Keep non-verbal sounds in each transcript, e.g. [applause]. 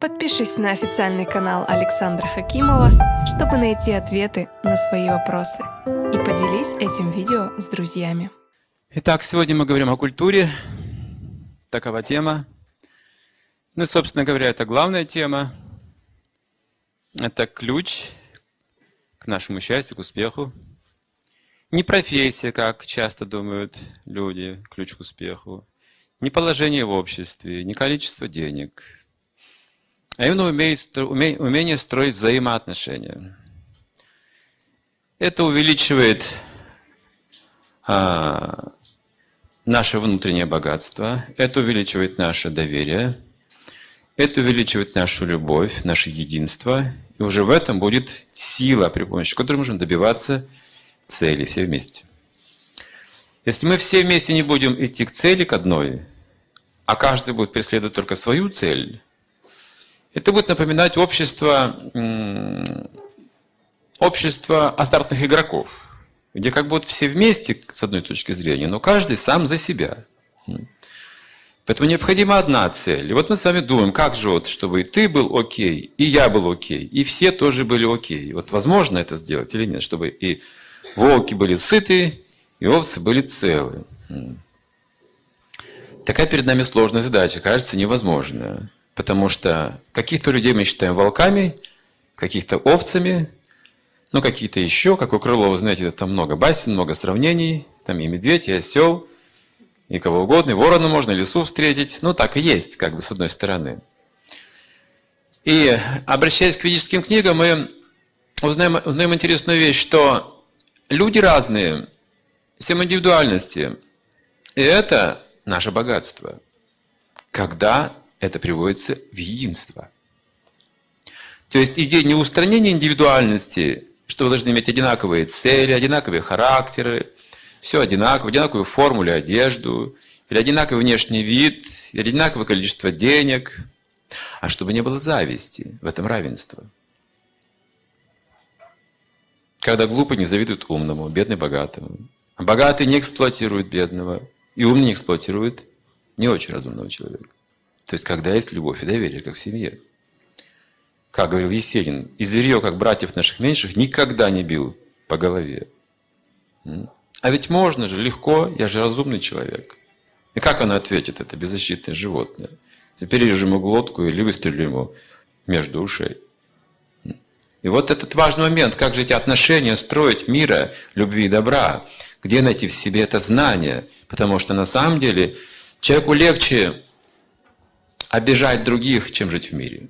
Подпишись на официальный канал Александра Хакимова, чтобы найти ответы на свои вопросы. И поделись этим видео с друзьями. Итак, сегодня мы говорим о культуре. Такова тема. Ну, собственно говоря, это главная тема. Это ключ к нашему счастью, к успеху. Не профессия, как часто думают люди, ключ к успеху. Не положение в обществе, не количество денег. А именно умение строить взаимоотношения. Это увеличивает а, наше внутреннее богатство, это увеличивает наше доверие, это увеличивает нашу любовь, наше единство. И уже в этом будет сила, при помощи которой можем добиваться цели все вместе. Если мы все вместе не будем идти к цели, к одной, а каждый будет преследовать только свою цель, это будет напоминать общество, общество азартных игроков, где как будто все вместе с одной точки зрения, но каждый сам за себя. Поэтому необходима одна цель. И вот мы с вами думаем, как же вот, чтобы и ты был окей, и я был окей, и все тоже были окей. Вот возможно это сделать или нет, чтобы и волки были сыты, и овцы были целы. Такая перед нами сложная задача, кажется невозможная. Потому что каких-то людей мы считаем волками, каких-то овцами, ну какие-то еще, как у Крылова, знаете, там много басен, много сравнений, там и медведь, и осел, и кого угодно, и ворона можно, и лесу встретить. Ну так и есть, как бы с одной стороны. И обращаясь к ведическим книгам, мы узнаем, узнаем интересную вещь, что Люди разные, всем индивидуальности. И это наше богатство. Когда это приводится в единство. То есть идея не устранения индивидуальности, что вы должны иметь одинаковые цели, одинаковые характеры, все одинаково, одинаковую форму или одежду, или одинаковый внешний вид, или одинаковое количество денег, а чтобы не было зависти в этом равенство – когда глупый не завидует умному, бедный богатому. А богатый не эксплуатирует бедного, и умный не эксплуатирует не очень разумного человека. То есть, когда есть любовь и доверие, как в семье. Как говорил Есенин, и зверье, как братьев наших меньших, никогда не бил по голове. А ведь можно же, легко, я же разумный человек. И как она ответит, это беззащитное животное? Перережем ему глотку или выстрелим ему между ушей. И вот этот важный момент, как же эти отношения строить мира, любви и добра, где найти в себе это знание, потому что на самом деле человеку легче обижать других, чем жить в мире.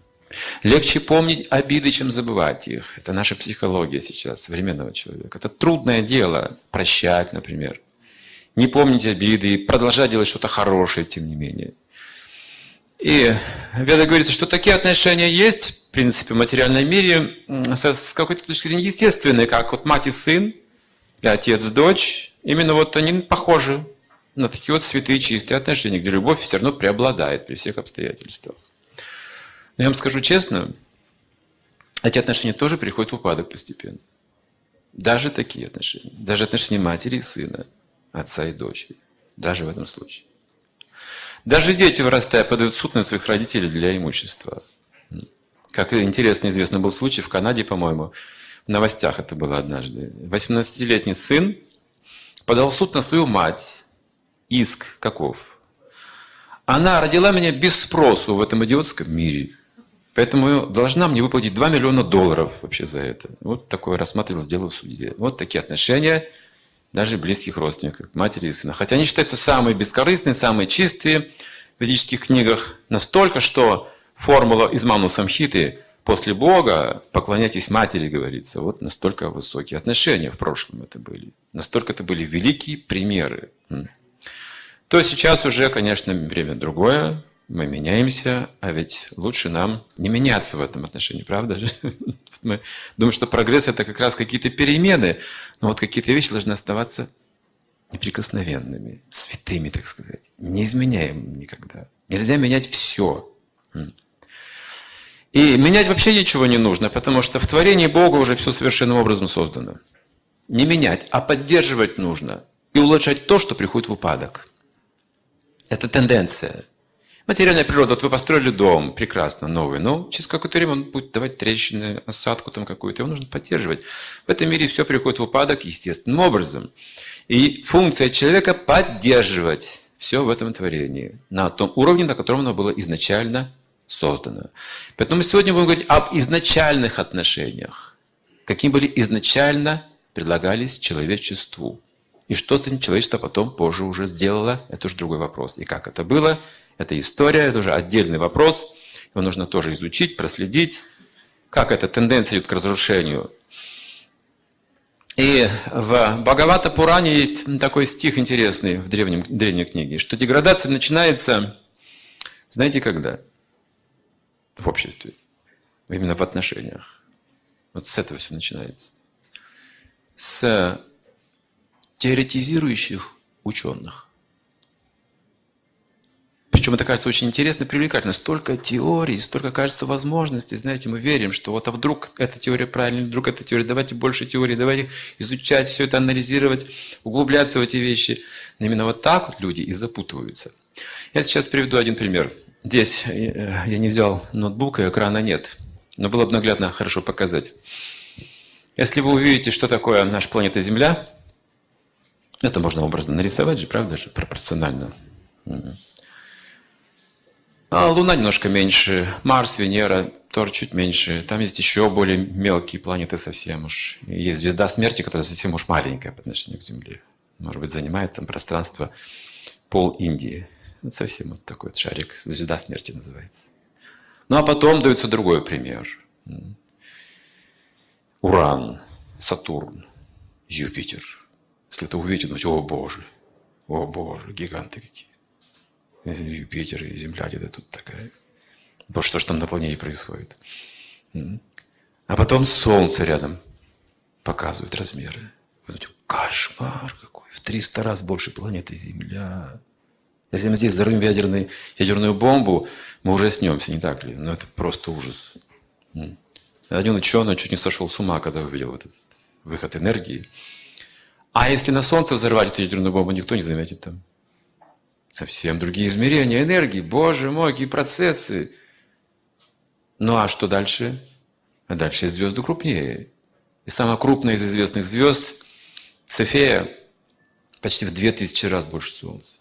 Легче помнить обиды, чем забывать их. Это наша психология сейчас, современного человека. Это трудное дело прощать, например. Не помнить обиды и продолжать делать что-то хорошее, тем не менее. И в Ведах говорится, что такие отношения есть, в принципе, в материальном мире, с какой-то точки зрения естественные, как вот мать и сын, или отец дочь. Именно вот они похожи на такие вот святые чистые отношения, где любовь все равно преобладает при всех обстоятельствах. Но я вам скажу честно, эти отношения тоже приходят в упадок постепенно. Даже такие отношения. Даже отношения матери и сына, отца и дочери. Даже в этом случае. Даже дети, вырастая, подают суд на своих родителей для имущества. Как интересно известно был случай в Канаде, по-моему, в новостях это было однажды. 18-летний сын подал суд на свою мать. Иск каков? Она родила меня без спросу в этом идиотском мире. Поэтому должна мне выплатить 2 миллиона долларов вообще за это. Вот такое рассматривалось дело в суде. Вот такие отношения – даже близких родственников, матери и сына. Хотя они считаются самые бескорыстные, самые чистые в ведических книгах, настолько, что формула из Ману Самхиты после Бога поклоняйтесь матери, говорится. Вот настолько высокие отношения в прошлом это были. Настолько это были великие примеры. То сейчас уже, конечно, время другое, мы меняемся, а ведь лучше нам не меняться в этом отношении, правда же? [laughs] Мы думаем, что прогресс – это как раз какие-то перемены, но вот какие-то вещи должны оставаться неприкосновенными, святыми, так сказать, неизменяемыми никогда. Нельзя менять все. И менять вообще ничего не нужно, потому что в творении Бога уже все совершенным образом создано. Не менять, а поддерживать нужно и улучшать то, что приходит в упадок. Это тенденция – Материальная природа, вот вы построили дом, прекрасно, новый, но через какое-то время он будет давать трещины, осадку там какую-то, его нужно поддерживать. В этом мире все приходит в упадок естественным образом. И функция человека – поддерживать все в этом творении на том уровне, на котором оно было изначально создано. Поэтому мы сегодня будем говорить об изначальных отношениях. Каким были изначально предлагались человечеству. И что человечество потом позже уже сделало, это уже другой вопрос. И как это было – это история, это уже отдельный вопрос. Его нужно тоже изучить, проследить, как эта тенденция идет к разрушению. И в Бхагавата Пуране есть такой стих интересный в древнем, древней книге, что деградация начинается, знаете, когда? В обществе. Именно в отношениях. Вот с этого все начинается. С теоретизирующих ученых. Причем это кажется очень интересно и привлекательно. Столько теорий, столько, кажется, возможностей. Знаете, мы верим, что вот а вдруг эта теория правильная, вдруг эта теория, давайте больше теорий, давайте изучать, все это анализировать, углубляться в эти вещи. Но именно вот так вот люди и запутываются. Я сейчас приведу один пример. Здесь э, я не взял ноутбук, и экрана нет. Но было бы наглядно хорошо показать. Если вы увидите, что такое наша планета Земля, это можно образно нарисовать же, правда же, пропорционально. А Луна немножко меньше, Марс, Венера тоже чуть меньше. Там есть еще более мелкие планеты совсем уж. есть звезда смерти, которая совсем уж маленькая по отношению к Земле. Может быть, занимает там пространство пол Индии. Вот совсем вот такой вот шарик, звезда смерти называется. Ну а потом дается другой пример. Уран, Сатурн, Юпитер. Если это увидите, думаете, о боже, о боже, гиганты какие. Юпитер и Земля где-то тут такая. Потому что что там на планете происходит. А потом Солнце рядом показывает размеры. Кошмар какой. В 300 раз больше планеты Земля. Если мы здесь взорвем ядерный, ядерную бомбу, мы уже снемся, не так ли? Но это просто ужас. Один ученый чуть не сошел с ума, когда увидел этот выход энергии. А если на Солнце взорвать эту ядерную бомбу, никто не заметит там. Совсем другие измерения энергии. Боже мой, какие процессы. Ну а что дальше? А дальше звезды крупнее. И самая крупная из известных звезд, Цефея, почти в 2000 раз больше Солнца.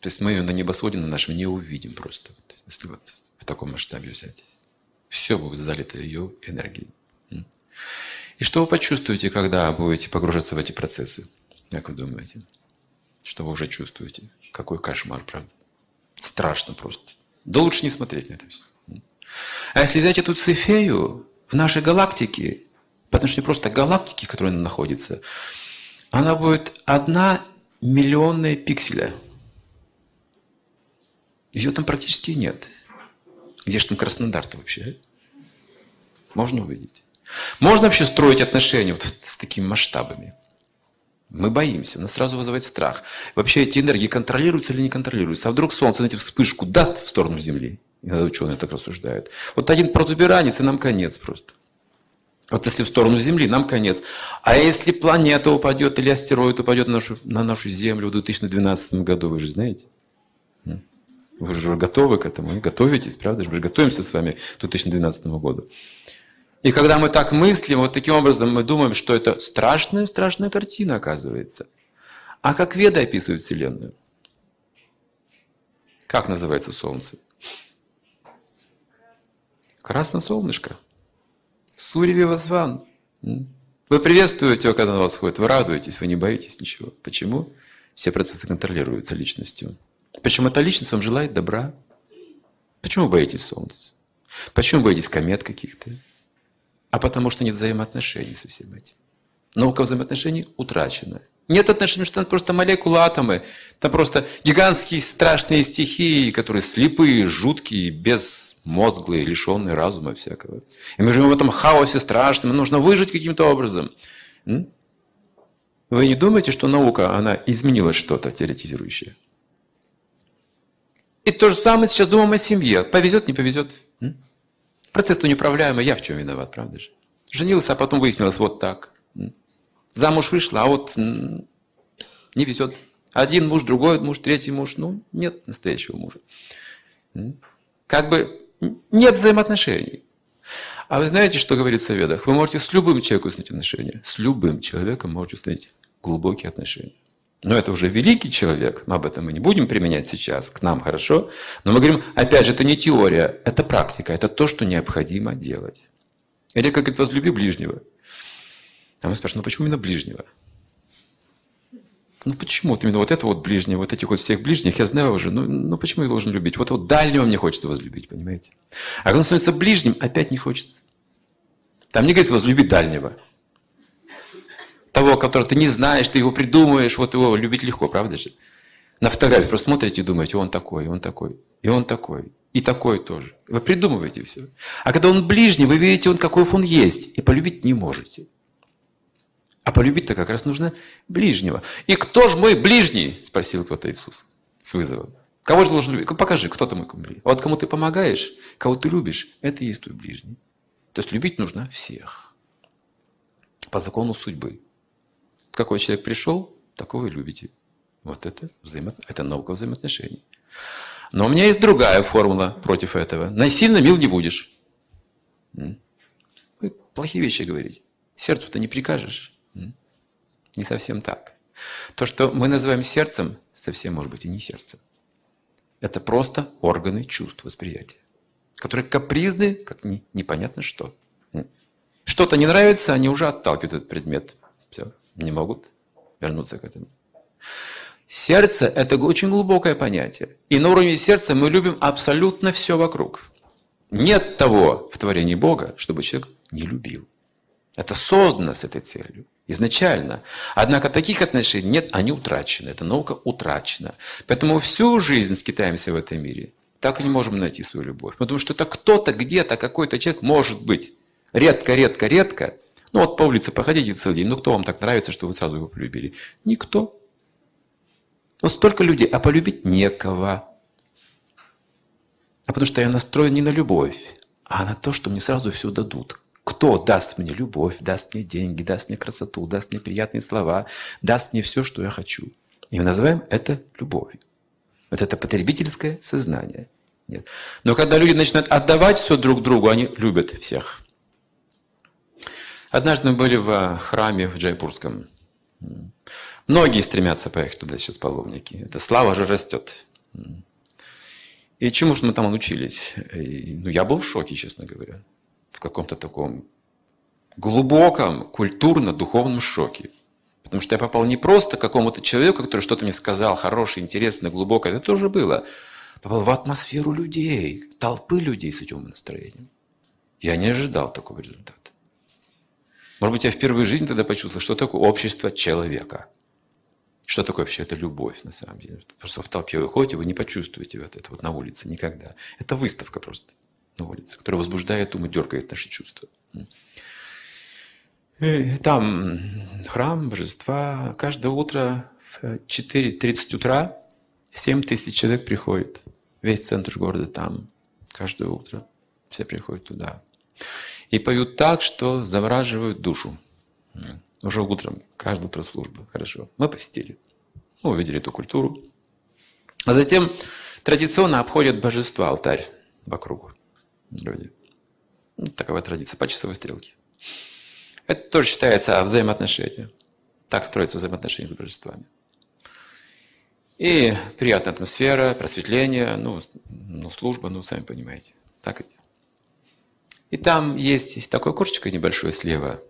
То есть мы ее на небосводе на нашем не увидим просто, если вот в таком масштабе взять. Все будет залито ее энергией. И что вы почувствуете, когда будете погружаться в эти процессы? Как вы думаете? Что вы уже чувствуете? Какой кошмар, правда? Страшно просто. Да лучше не смотреть на это все. А если взять эту цифею в нашей галактике, по отношению просто к галактике, в которой она находится, она будет одна миллионная пикселя. Ее там практически нет. Где же там Краснодар-то вообще? Можно увидеть. Можно вообще строить отношения вот с такими масштабами. Мы боимся, нас сразу вызывает страх. Вообще эти энергии контролируются или не контролируются? А вдруг Солнце, знаете, вспышку даст в сторону Земли? Иногда ученые так рассуждают. Вот один протуберанец, и нам конец просто. Вот если в сторону Земли, нам конец. А если планета упадет или астероид упадет на нашу, на нашу Землю в 2012 году, вы же знаете? Вы же готовы к этому, готовитесь, правда? Мы же готовимся с вами к 2012 году. И когда мы так мыслим, вот таким образом мы думаем, что это страшная-страшная картина оказывается. А как веды описывают Вселенную? Как называется Солнце? Красное солнышко. Сурьеви Вазван. Вы приветствуете его, когда на вас ходит, вы радуетесь, вы не боитесь ничего. Почему? Все процессы контролируются личностью. Почему эта личность вам желает добра? Почему боитесь Солнца? Почему боитесь комет каких-то? А потому что нет взаимоотношений со всем этим. Наука взаимоотношений утрачена. Нет отношений, что это просто молекулы, атомы. Это просто гигантские страшные стихии, которые слепые, жуткие, безмозглые, лишенные разума всякого. И мы живем в этом хаосе страшном, нужно выжить каким-то образом. Вы не думаете, что наука, она изменила что-то теоретизирующее? И то же самое сейчас думаем о семье. Повезет, не повезет. Процесс-то неуправляемый, я в чем виноват, правда же? Женился, а потом выяснилось вот так. Замуж вышла, а вот не везет. Один муж, другой муж, третий муж. Ну, нет настоящего мужа. Как бы нет взаимоотношений. А вы знаете, что говорится в Ведах? Вы можете с любым человеком установить отношения. С любым человеком можете установить глубокие отношения. Но это уже великий человек, мы об этом мы не будем применять сейчас, к нам хорошо. Но мы говорим, опять же, это не теория, это практика, это то, что необходимо делать. Или как говорит, возлюби ближнего. А мы спрашиваем, ну почему именно ближнего? Ну почему именно вот это вот ближнее, вот этих вот всех ближних, я знаю уже, ну, ну почему я должен любить? Вот вот дальнего мне хочется возлюбить, понимаете? А когда он становится ближним, опять не хочется. Там не говорится возлюбить дальнего того, которого ты не знаешь, ты его придумываешь, вот его любить легко, правда же? На фотографии просто смотрите и думаете, он такой, он такой, и он такой, и такой тоже. Вы придумываете все. А когда он ближний, вы видите, он каков он есть, и полюбить не можете. А полюбить-то как раз нужно ближнего. И кто же мой ближний? Спросил кто-то Иисус с вызовом. Кого же должен любить? Покажи, кто ты мой ближний. Вот кому ты помогаешь, кого ты любишь, это и есть твой ближний. То есть любить нужно всех. По закону судьбы. Какой человек пришел, такого и любите. Вот это, взаимо... это наука взаимоотношений. Но у меня есть другая формула против этого. Насильно мил не будешь. Вы плохие вещи говорите. Сердцу-то не прикажешь. Не совсем так. То, что мы называем сердцем, совсем может быть и не сердцем. Это просто органы чувств, восприятия, которые капризны, как не, непонятно что. Что-то не нравится, они уже отталкивают этот предмет. Все не могут вернуться к этому. Сердце – это очень глубокое понятие. И на уровне сердца мы любим абсолютно все вокруг. Нет того в творении Бога, чтобы человек не любил. Это создано с этой целью изначально. Однако таких отношений нет, они утрачены. Эта наука утрачена. Поэтому всю жизнь скитаемся в этом мире. Так и не можем найти свою любовь. Потому что это кто-то где-то, какой-то человек может быть. Редко, редко, редко ну вот по улице походите целый день, ну кто вам так нравится, что вы сразу его полюбили? Никто. Вот столько людей, а полюбить некого. А потому что я настроен не на любовь, а на то, что мне сразу все дадут. Кто даст мне любовь, даст мне деньги, даст мне красоту, даст мне приятные слова, даст мне все, что я хочу. И мы называем это любовью. Вот это потребительское сознание. Нет. Но когда люди начинают отдавать все друг другу, они любят всех. Однажды мы были в храме в Джайпурском. Многие стремятся поехать туда сейчас паломники. Это слава же растет. И чему же мы там научились? И, ну, я был в шоке, честно говоря. В каком-то таком глубоком, культурно-духовном шоке. Потому что я попал не просто к какому-то человеку, который что-то мне сказал, хорошее, интересное, глубокое. Это тоже было. Попал в атмосферу людей, толпы людей с этим настроением. Я не ожидал такого результата. Может быть, я впервые в жизни тогда почувствовал, что такое общество человека. Что такое вообще это любовь, на самом деле. Просто в толпе вы ходите, вы не почувствуете вот это вот на улице никогда. Это выставка просто на улице, которая возбуждает ум и дергает наши чувства. И там храм, божества. Каждое утро в 4.30 утра 7 тысяч человек приходит. Весь центр города там. Каждое утро все приходят туда. И поют так, что завораживают душу. Уже утром, каждое утро служба. Хорошо. Мы посетили. Мы увидели эту культуру. А затем традиционно обходят божества, алтарь вокруг люди. Такова традиция по часовой стрелке. Это тоже считается взаимоотношения. Так строятся взаимоотношения с божествами. И приятная атмосфера, просветление, ну, ну служба, ну, сами понимаете. Так это. И там есть такое окошечко небольшое слева,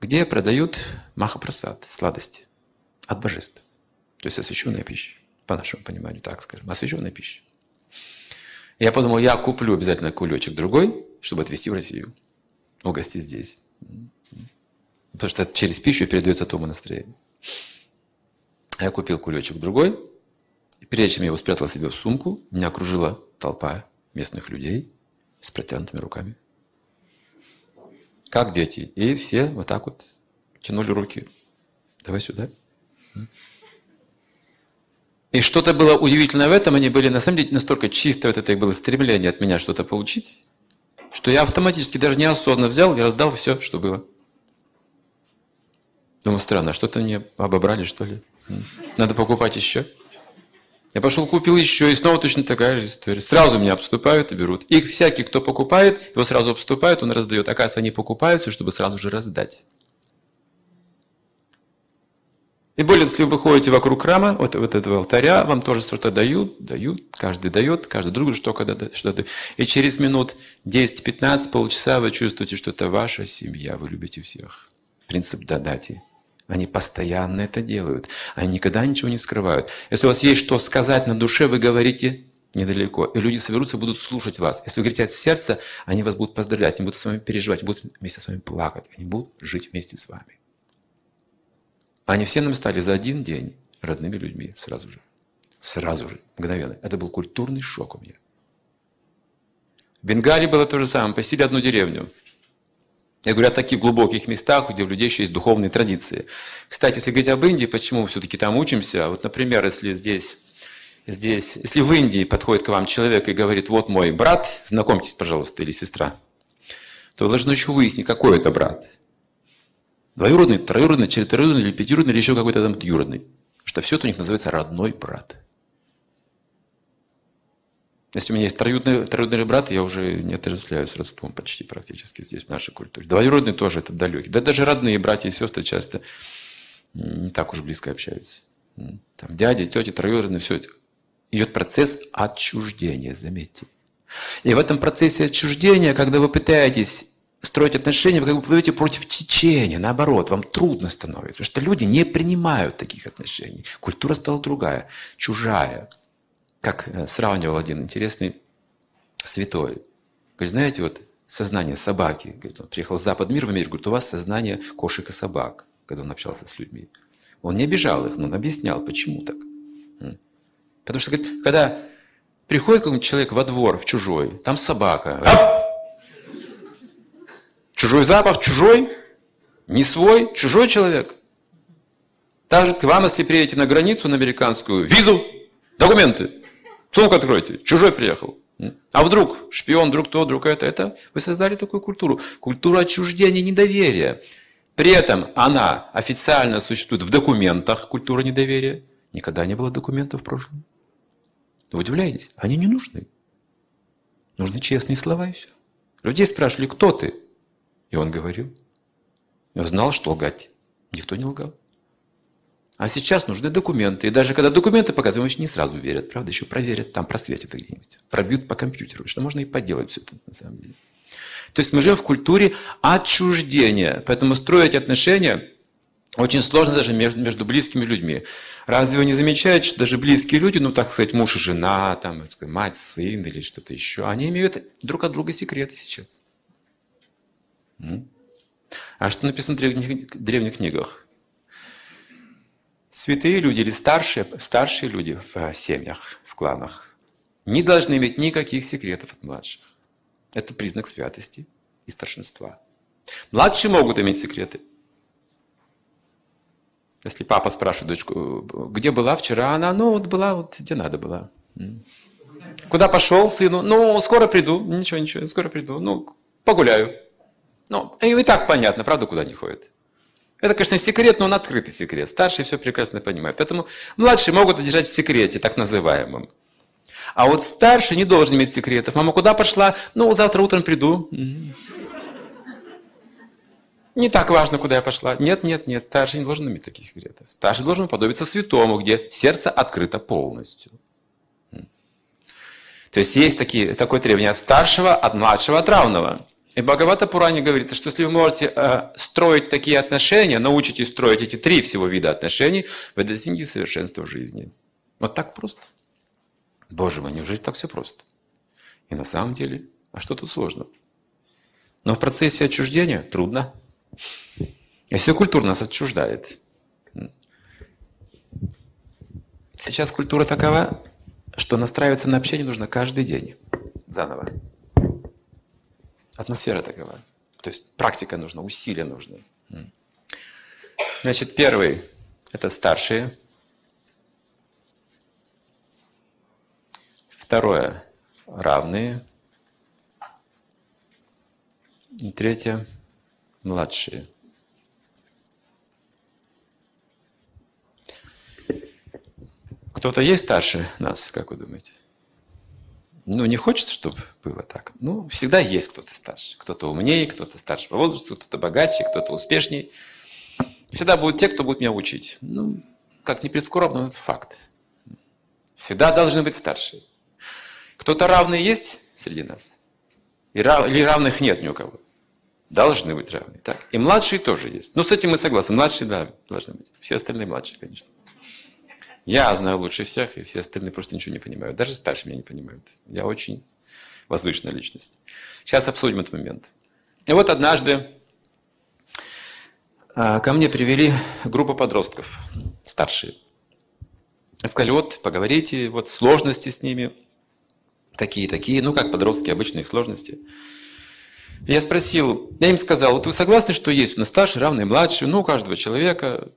где продают махапрасад, сладости от божеств. То есть освященная пища, по нашему пониманию, так скажем, освященная пища. Я подумал, я куплю обязательно кулечек другой, чтобы отвезти в Россию, угостить здесь. Потому что через пищу передается то настроение. Я купил кулечек другой, и прежде чем я его спрятал себе в сумку, меня окружила толпа местных людей – с протянутыми руками. Как дети. И все вот так вот тянули руки. Давай сюда. И что-то было удивительное в этом, они были на самом деле настолько чисто, вот это их было стремление от меня что-то получить, что я автоматически даже неосознанно взял и раздал все, что было. Думаю, странно, а что-то мне обобрали, что ли? Надо покупать еще. Я пошел купил еще, и снова точно такая же история. Сразу меня обступают и берут. И всякий, кто покупает, его сразу обступают, он раздает. Оказывается, они покупаются, чтобы сразу же раздать. И более, если вы ходите вокруг храма, вот, вот этого алтаря, вам тоже что-то дают, дают, каждый дает, каждый другу что-то что-то. И через минут 10-15, полчаса вы чувствуете, что это ваша семья, вы любите всех. Принцип дадати. Они постоянно это делают. Они никогда ничего не скрывают. Если у вас есть что сказать на душе, вы говорите недалеко. И люди соберутся, будут слушать вас. Если вы говорите от сердца, они вас будут поздравлять, они будут с вами переживать, будут вместе с вами плакать, они будут жить вместе с вами. Они все нам стали за один день родными людьми сразу же. Сразу же, мгновенно. Это был культурный шок у меня. В Бенгалии было то же самое. Посетили одну деревню. Я говорю о таких глубоких местах, где у людей еще есть духовные традиции. Кстати, если говорить об Индии, почему все-таки там учимся? Вот, например, если здесь, здесь, если в Индии подходит к вам человек и говорит, вот мой брат, знакомьтесь, пожалуйста, или сестра, то вы должны еще выяснить, какой это брат. Двоюродный, троюродный, четвероюродный или пятиюродный, или еще какой-то там юродный. Что все это у них называется родной брат. Если у меня есть троюродный, троюродный брат, я уже не отождествляюсь родством почти практически здесь, в нашей культуре. Двоюродный тоже это далекий. Да даже родные братья и сестры часто не так уж близко общаются. Там дяди, тети, троюродные, все. Идет процесс отчуждения, заметьте. И в этом процессе отчуждения, когда вы пытаетесь строить отношения, вы как бы плывете против течения, наоборот, вам трудно становится, потому что люди не принимают таких отношений. Культура стала другая, чужая. Как э, сравнивал один интересный святой. Говорит, знаете, вот сознание собаки, говорит, он приехал в запад мир в Америку, говорит, у вас сознание кошек и собак, когда он общался с людьми. Он не обижал их, но он объяснял, почему так. Потому что, говорит, когда приходит какой-нибудь человек во двор, в чужой, там собака. Чужой запах, чужой, не свой, чужой человек. Также к вам, если приедете на границу, на американскую, визу, документы, сумку откройте, чужой приехал. А вдруг шпион, вдруг то, вдруг это, это. Вы создали такую культуру. Культура отчуждения, недоверия. При этом она официально существует в документах, культура недоверия. Никогда не было документов в прошлом. Вы удивляетесь? Они не нужны. Нужны честные слова и все. Людей спрашивали, кто ты? И он говорил. Он знал, что лгать. Никто не лгал. А сейчас нужны документы. И даже когда документы показывают, еще не сразу верят. Правда, еще проверят, там просветят где-нибудь. Пробьют по компьютеру. Что можно и поделать все это на самом деле. То есть мы живем в культуре отчуждения. Поэтому строить отношения очень сложно даже между, между близкими людьми. Разве вы не замечаете, что даже близкие люди, ну так сказать, муж и жена, там, сказать, мать, сын или что-то еще, они имеют друг от друга секреты сейчас. А что написано в древних, древних книгах? Святые люди или старшие, старшие люди в э, семьях, в кланах не должны иметь никаких секретов от младших. Это признак святости и старшинства. Младшие могут иметь секреты. Если папа спрашивает дочку, где была вчера, она, ну вот была, вот где надо была. Куда пошел сыну? Ну, скоро приду. Ничего, ничего, скоро приду. Ну, погуляю. Ну, и так понятно, правда, куда они ходят. Это, конечно, секрет, но он открытый секрет. Старшие все прекрасно понимают. Поэтому младшие могут держать в секрете, так называемом. А вот старший не должен иметь секретов. Мама куда пошла? Ну, завтра утром приду. Не так важно, куда я пошла. Нет, нет, нет, старший не должен иметь таких секретов. Старший должен подобиться святому, где сердце открыто полностью. То есть есть такие, такое требование от старшего, от младшего, от равного. И Бхагавата Пуране говорится, что если вы можете э, строить такие отношения, научитесь строить эти три всего вида отношений, вы достигнете совершенства в жизни. Вот так просто. Боже мой, неужели так все просто? И на самом деле, а что тут сложно? Но в процессе отчуждения трудно. Если культура нас отчуждает. Сейчас культура такова, что настраиваться на общение нужно каждый день. Заново. Атмосфера такова. То есть практика нужна, усилия нужны. Значит, первый – это старшие. Второе – равные. И третье – младшие. Кто-то есть старше нас, как вы думаете? Ну, не хочется, чтобы было так. Ну, всегда есть кто-то старше. Кто-то умнее, кто-то старше по возрасту, кто-то богаче, кто-то успешнее. Всегда будут те, кто будет меня учить. Ну, как не прискорбно, но это факт. Всегда должны быть старшие. Кто-то равный есть среди нас? Или равных нет ни у кого? Должны быть равны. Так. И младшие тоже есть. Ну, с этим мы согласны. Младшие, да, должны быть. Все остальные младшие, конечно. Я знаю лучше всех, и все остальные просто ничего не понимают. Даже старшие меня не понимают. Я очень возвышенная личность. Сейчас обсудим этот момент. И вот однажды а, ко мне привели группу подростков, старшие. Сказали, вот, поговорите, вот сложности с ними, такие-такие, ну, как подростки, обычные сложности. Я спросил, я им сказал, вот вы согласны, что есть у нас старший, равный, младший, ну, у каждого человека.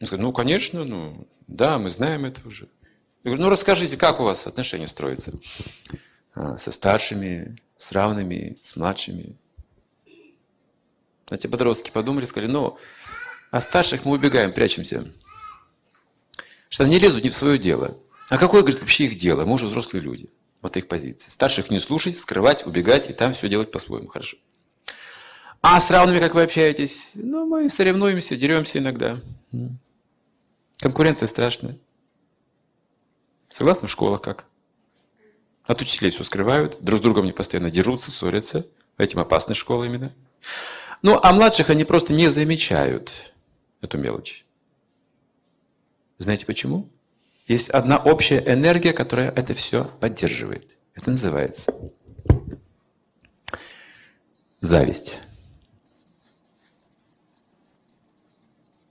Он сказал, ну, конечно, ну, да, мы знаем это уже. Я говорю, ну, расскажите, как у вас отношения строятся а, со старшими, с равными, с младшими. Эти подростки подумали, сказали, ну, а старших мы убегаем, прячемся. Что они лезут не в свое дело. А какое, говорит, вообще их дело? Мы уже взрослые люди. Вот их позиция. Старших не слушать, скрывать, убегать и там все делать по-своему. Хорошо. А с равными как вы общаетесь? Ну, мы соревнуемся, деремся иногда. Конкуренция страшная. Согласны, в школах как? От учителей все скрывают, друг с другом не постоянно дерутся, ссорятся. Этим опасны школы именно. Ну, а младших они просто не замечают эту мелочь. Знаете почему? Есть одна общая энергия, которая это все поддерживает. Это называется зависть.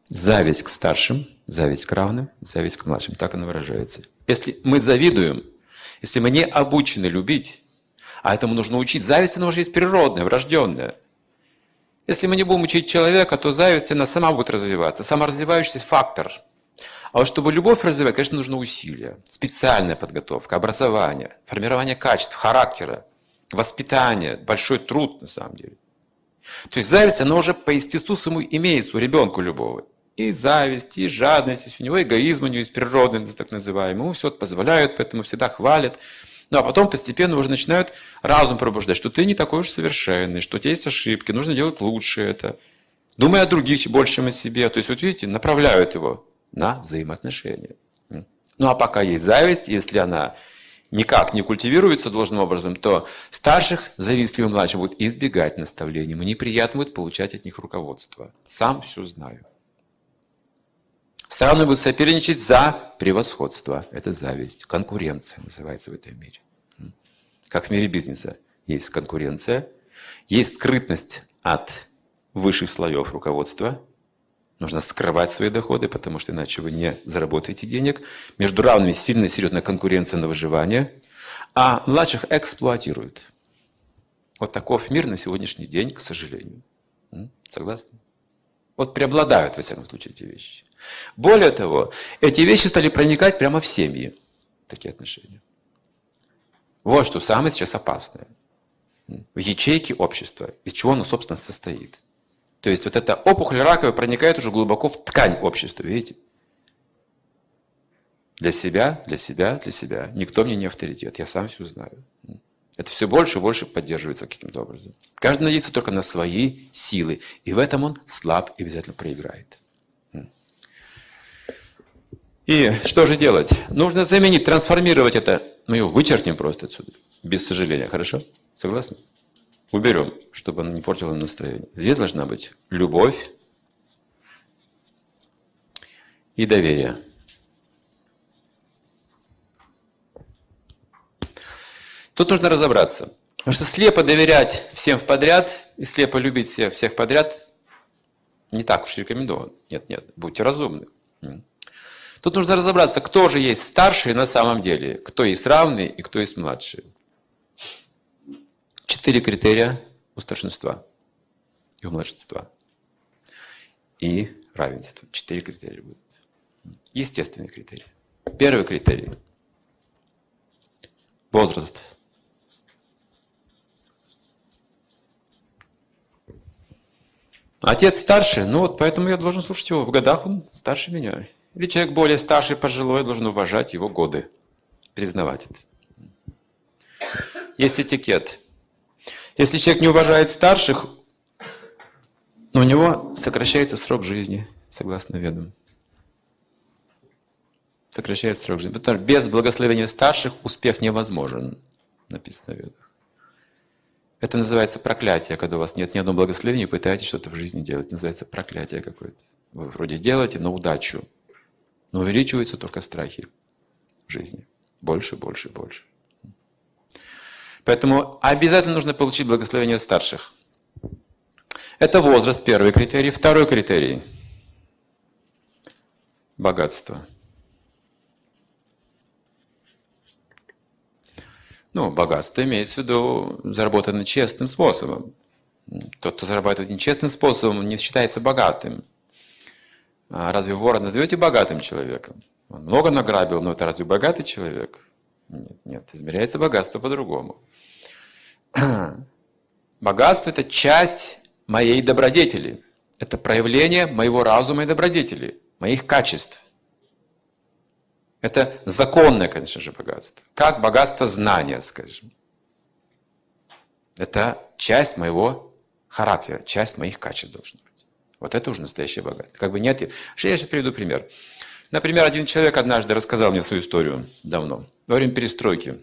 Зависть к старшим, зависть к равным, зависть к младшим. Так она выражается. Если мы завидуем, если мы не обучены любить, а этому нужно учить, зависть, она уже есть природная, врожденная – если мы не будем учить человека, то зависть, она сама будет развиваться. Саморазвивающийся фактор. А вот чтобы любовь развивать, конечно, нужно усилия. Специальная подготовка, образование, формирование качеств, характера, воспитание, большой труд на самом деле. То есть зависть, она уже по естеству своему имеется у ребенка любого. И зависть, и жадность, у него эгоизм, у него есть природный, так называемый. Ему все позволяют, поэтому всегда хвалят. Ну а потом постепенно уже начинают разум пробуждать, что ты не такой уж совершенный, что у тебя есть ошибки, нужно делать лучше это. Думай о других больше, чем о себе. То есть, вот видите, направляют его на взаимоотношения. Ну а пока есть зависть, если она никак не культивируется должным образом, то старших, завистливым младшим, будут избегать наставлений. Ему неприятно будет получать от них руководство. Сам все знаю. Страны будут соперничать за превосходство. Это зависть. Конкуренция называется в этом мире. Как в мире бизнеса. Есть конкуренция, есть скрытность от высших слоев руководства. Нужно скрывать свои доходы, потому что иначе вы не заработаете денег. Между равными сильно серьезная конкуренция на выживание. А младших эксплуатируют. Вот таков мир на сегодняшний день, к сожалению. Согласны? Вот преобладают, во всяком случае, эти вещи. Более того, эти вещи стали проникать прямо в семьи, такие отношения. Вот что самое сейчас опасное. В ячейке общества, из чего оно, собственно, состоит. То есть вот эта опухоль раковая проникает уже глубоко в ткань общества, видите? Для себя, для себя, для себя. Никто мне не авторитет, я сам все знаю. Это все больше и больше поддерживается каким-то образом. Каждый надеется только на свои силы. И в этом он слаб и обязательно проиграет. И что же делать? Нужно заменить, трансформировать это. Мы его вычеркнем просто отсюда. Без сожаления. Хорошо? Согласны? Уберем, чтобы оно не портило настроение. Здесь должна быть любовь и доверие. Тут нужно разобраться. Потому что слепо доверять всем в подряд и слепо любить всех, всех подряд не так уж рекомендовано. Нет, нет, будьте разумны. Тут нужно разобраться, кто же есть старший на самом деле, кто есть равный и кто есть младший. Четыре критерия у старшинства и у младшинства. И равенство. Четыре критерия будут. Естественный критерий. Первый критерий. Возраст. Отец старше, ну вот поэтому я должен слушать его. В годах он старше меня. Или человек более старший, пожилой, должен уважать его годы, признавать это. Есть этикет. Если человек не уважает старших, у него сокращается срок жизни, согласно ведам. Сокращается срок жизни. Потому что без благословения старших успех невозможен, написано в ведах. Это называется проклятие, когда у вас нет ни одного благословения, и пытаетесь что-то в жизни делать. называется проклятие какое-то. Вы вроде делаете на удачу, но увеличиваются только страхи жизни. Больше, больше, больше. Поэтому обязательно нужно получить благословение старших. Это возраст, первый критерий. Второй критерий – богатство. Ну, богатство имеется в виду заработанное честным способом. Тот, кто зарабатывает нечестным способом, не считается богатым. А разве вора назовете богатым человеком? Он много награбил, но это разве богатый человек? Нет, нет, измеряется богатство по-другому. [clears throat] Богатство – это часть моей добродетели. Это проявление моего разума и добродетели, моих качеств. Это законное, конечно же, богатство. Как богатство знания, скажем. Это часть моего характера, часть моих качеств должна быть. Вот это уже настоящее богатство. Как бы нет. Я сейчас приведу пример. Например, один человек однажды рассказал мне свою историю давно, во время перестройки.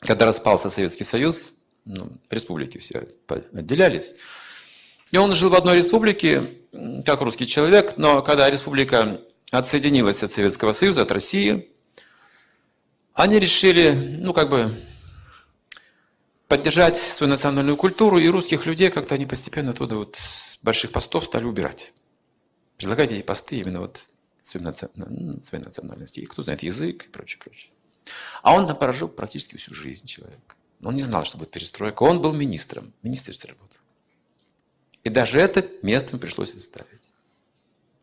Когда распался Советский Союз, ну, республики все отделялись. И он жил в одной республике, как русский человек, но когда республика отсоединилась от Советского Союза, от России, они решили, ну, как бы, поддержать свою национальную культуру, и русских людей как-то они постепенно оттуда вот с больших постов стали убирать. Предлагать эти посты именно вот своей, национальности, и кто знает язык и прочее, прочее. А он там прожил практически всю жизнь человек. Он не знал, что будет перестройка. Он был министром, министерстве работал. И даже это место ему пришлось оставить.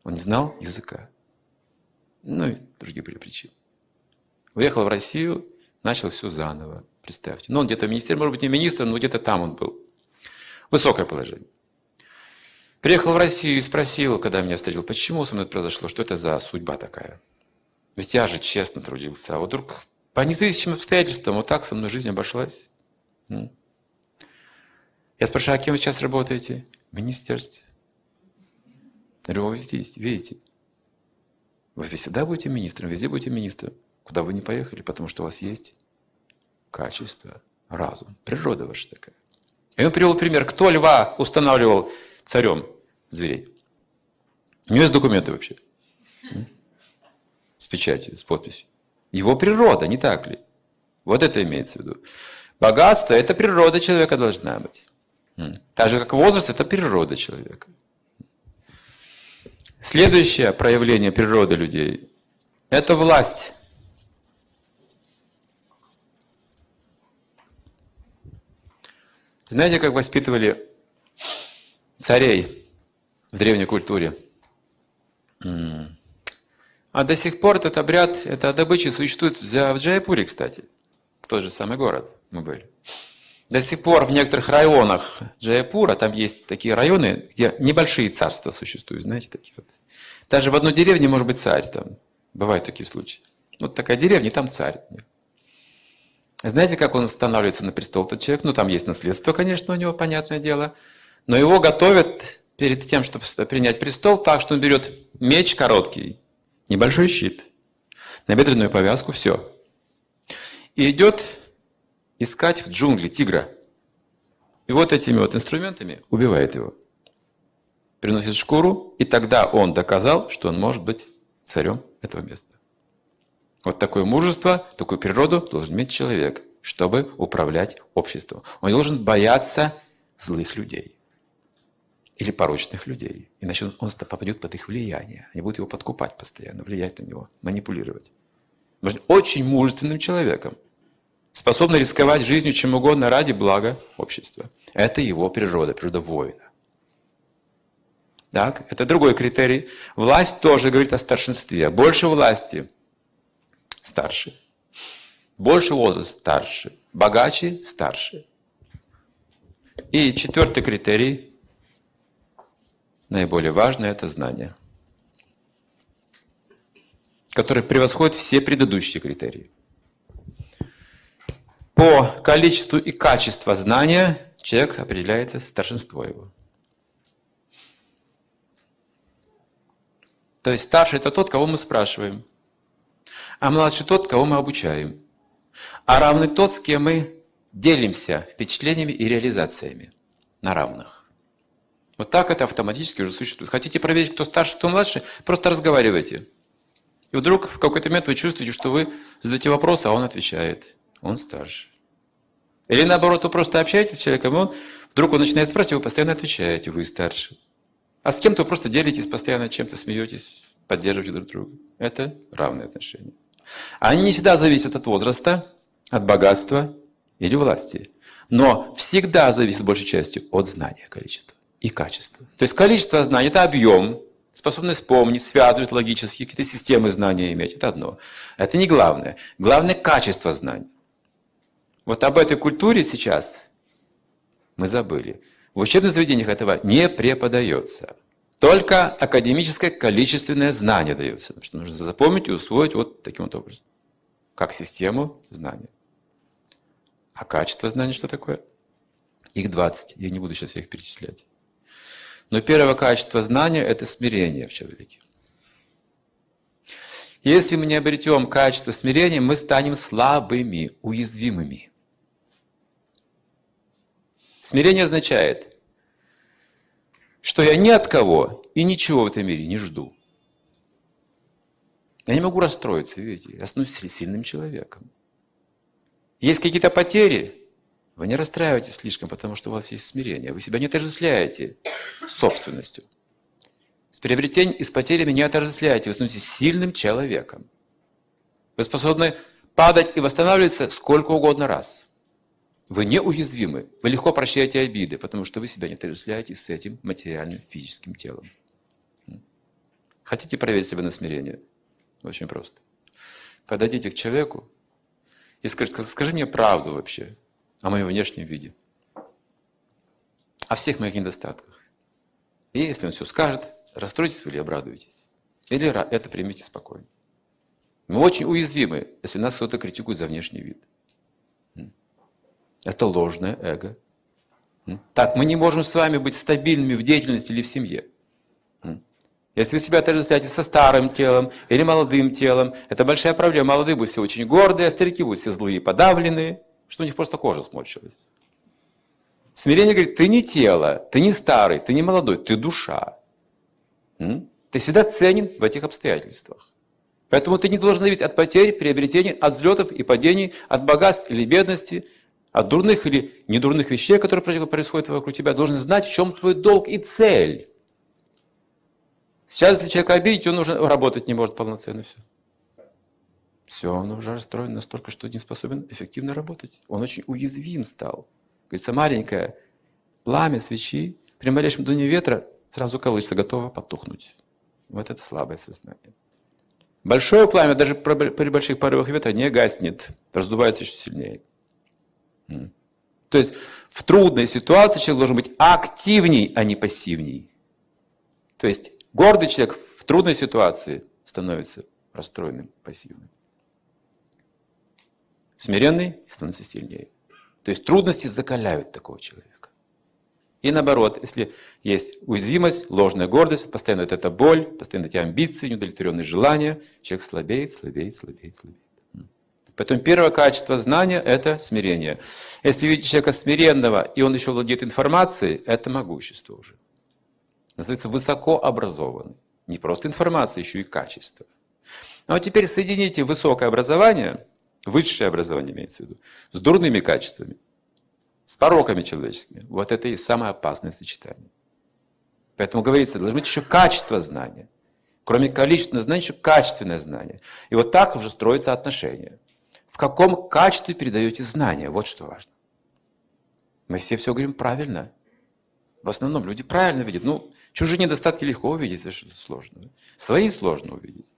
Он не знал языка. Ну и другие были причины. Уехал в Россию, начал все заново. Представьте. Ну, он где-то министр, может быть, не министр, но где-то там он был. Высокое положение. Приехал в Россию и спросил, когда меня встретил, почему со мной произошло, что это за судьба такая. Ведь я же честно трудился, а вот вдруг по независимым обстоятельствам вот так со мной жизнь обошлась. Я спрашиваю, а кем вы сейчас работаете? В министерстве. Я говорю, видите, видите, вы всегда будете министром, везде будете министром. Куда вы не поехали, потому что у вас есть качество, разум, природа ваша такая. И он привел пример, кто льва устанавливал царем зверей. У него есть документы вообще. С печатью, с подписью. Его природа, не так ли? Вот это имеется в виду. Богатство – это природа человека должна быть. Так же, как возраст – это природа человека. Следующее проявление природы людей – это власть. Знаете, как воспитывали царей в древней культуре? А до сих пор этот обряд, эта добыча существует в Джайпуре, кстати. Тот же самый город мы были. До сих пор в некоторых районах Джайпура, там есть такие районы, где небольшие царства существуют, знаете, такие вот. Даже в одной деревне может быть царь там. Бывают такие случаи. Вот такая деревня, там царь. Знаете, как он становится на престол, этот человек? Ну, там есть наследство, конечно, у него, понятное дело. Но его готовят перед тем, чтобы принять престол, так что он берет меч короткий, небольшой щит, набедренную повязку, все. И идет искать в джунгли тигра. И вот этими вот инструментами убивает его. Приносит шкуру, и тогда он доказал, что он может быть царем этого места. Вот такое мужество, такую природу должен иметь человек, чтобы управлять обществом. Он должен бояться злых людей или порочных людей. Иначе он попадет под их влияние. Они будут его подкупать постоянно, влиять на него, манипулировать. Нужно очень мужественным человеком способный рисковать жизнью чем угодно ради блага общества. Это его природа, природа воина. Так, это другой критерий. Власть тоже говорит о старшинстве. Больше власти – старше. Больше возраст – старше. Богаче – старше. И четвертый критерий, наиболее важный – это знание. который превосходит все предыдущие критерии. По количеству и качеству знания человек определяется старшинство его. То есть старший – это тот, кого мы спрашиваем, а младший – тот, кого мы обучаем, а равный тот, с кем мы делимся впечатлениями и реализациями на равных. Вот так это автоматически уже существует. Хотите проверить, кто старше, кто младше, просто разговаривайте. И вдруг в какой-то момент вы чувствуете, что вы задаете вопрос, а он отвечает. Он старше. Или наоборот, вы просто общаетесь с человеком, и он вдруг он начинает спрашивать, вы постоянно отвечаете, вы старше. А с кем-то вы просто делитесь постоянно чем-то, смеетесь, поддерживаете друг друга. Это равные отношения. Они не всегда зависят от возраста, от богатства или власти. Но всегда зависит большей частью от знания количества и качества. То есть количество знаний – это объем, способность помнить, связывать логически, какие-то системы знания иметь. Это одно. Это не главное. Главное – качество знаний. Вот об этой культуре сейчас мы забыли. В учебных заведениях этого не преподается. Только академическое количественное знание дается. Что нужно запомнить и усвоить вот таким вот образом. Как систему знания. А качество знаний что такое? Их 20. Я не буду сейчас их перечислять. Но первое качество знания – это смирение в человеке. Если мы не обретем качество смирения, мы станем слабыми, уязвимыми. Смирение означает, что я ни от кого и ничего в этом мире не жду. Я не могу расстроиться, видите, я становлюсь сильным человеком. Есть какие-то потери, вы не расстраивайтесь слишком, потому что у вас есть смирение. Вы себя не отождествляете собственностью. С приобретением и с потерями не отождествляете. Вы становитесь сильным человеком. Вы способны падать и восстанавливаться сколько угодно раз. Вы неуязвимы, вы легко прощаете обиды, потому что вы себя не отождествляете с этим материальным физическим телом. Хотите проверить себя на смирение? Очень просто. Подойдите к человеку и скажите, скажи мне правду вообще о моем внешнем виде, о всех моих недостатках. И если он все скажет, расстроитесь вы или обрадуетесь. Или это примите спокойно. Мы очень уязвимы, если нас кто-то критикует за внешний вид. Это ложное эго. Так, мы не можем с вами быть стабильными в деятельности или в семье. Если вы себя отождествляете со старым телом или молодым телом, это большая проблема. Молодые будут все очень гордые, а старики будут все злые подавленные, что у них просто кожа сморщилась. Смирение говорит, ты не тело, ты не старый, ты не молодой, ты душа. Ты всегда ценен в этих обстоятельствах. Поэтому ты не должен зависеть от потерь, приобретений, от взлетов и падений, от богатств или бедности – от дурных или недурных вещей, которые происходят вокруг тебя, должен знать, в чем твой долг и цель. Сейчас, если человека обидеть, он уже работать не может полноценно. Все. Все, он уже расстроен настолько, что не способен эффективно работать. Он очень уязвим стал. Говорится, маленькое пламя свечи при малейшем дуне ветра сразу колышется, готово потухнуть. Вот это слабое сознание. Большое пламя даже при больших порывах ветра не гаснет, раздувается еще сильнее. То есть в трудной ситуации человек должен быть активней, а не пассивней. То есть гордый человек в трудной ситуации становится расстроенным, пассивным. Смиренный становится сильнее. То есть трудности закаляют такого человека. И наоборот, если есть уязвимость, ложная гордость, постоянно это боль, постоянно эти амбиции, неудовлетворенные желания, человек слабеет, слабеет, слабеет, слабеет. Поэтому первое качество знания – это смирение. Если видите человека смиренного, и он еще владеет информацией, это могущество уже. Называется высокообразованный. Не просто информация, еще и качество. А вот теперь соедините высокое образование, высшее образование имеется в виду, с дурными качествами, с пороками человеческими. Вот это и самое опасное сочетание. Поэтому говорится, должно быть еще качество знания. Кроме количественного знания, еще качественное знание. И вот так уже строятся отношения в каком качестве передаете знания. Вот что важно. Мы все все говорим правильно. В основном люди правильно видят. Ну, чужие недостатки легко увидеть, что сложно. Свои сложно увидеть.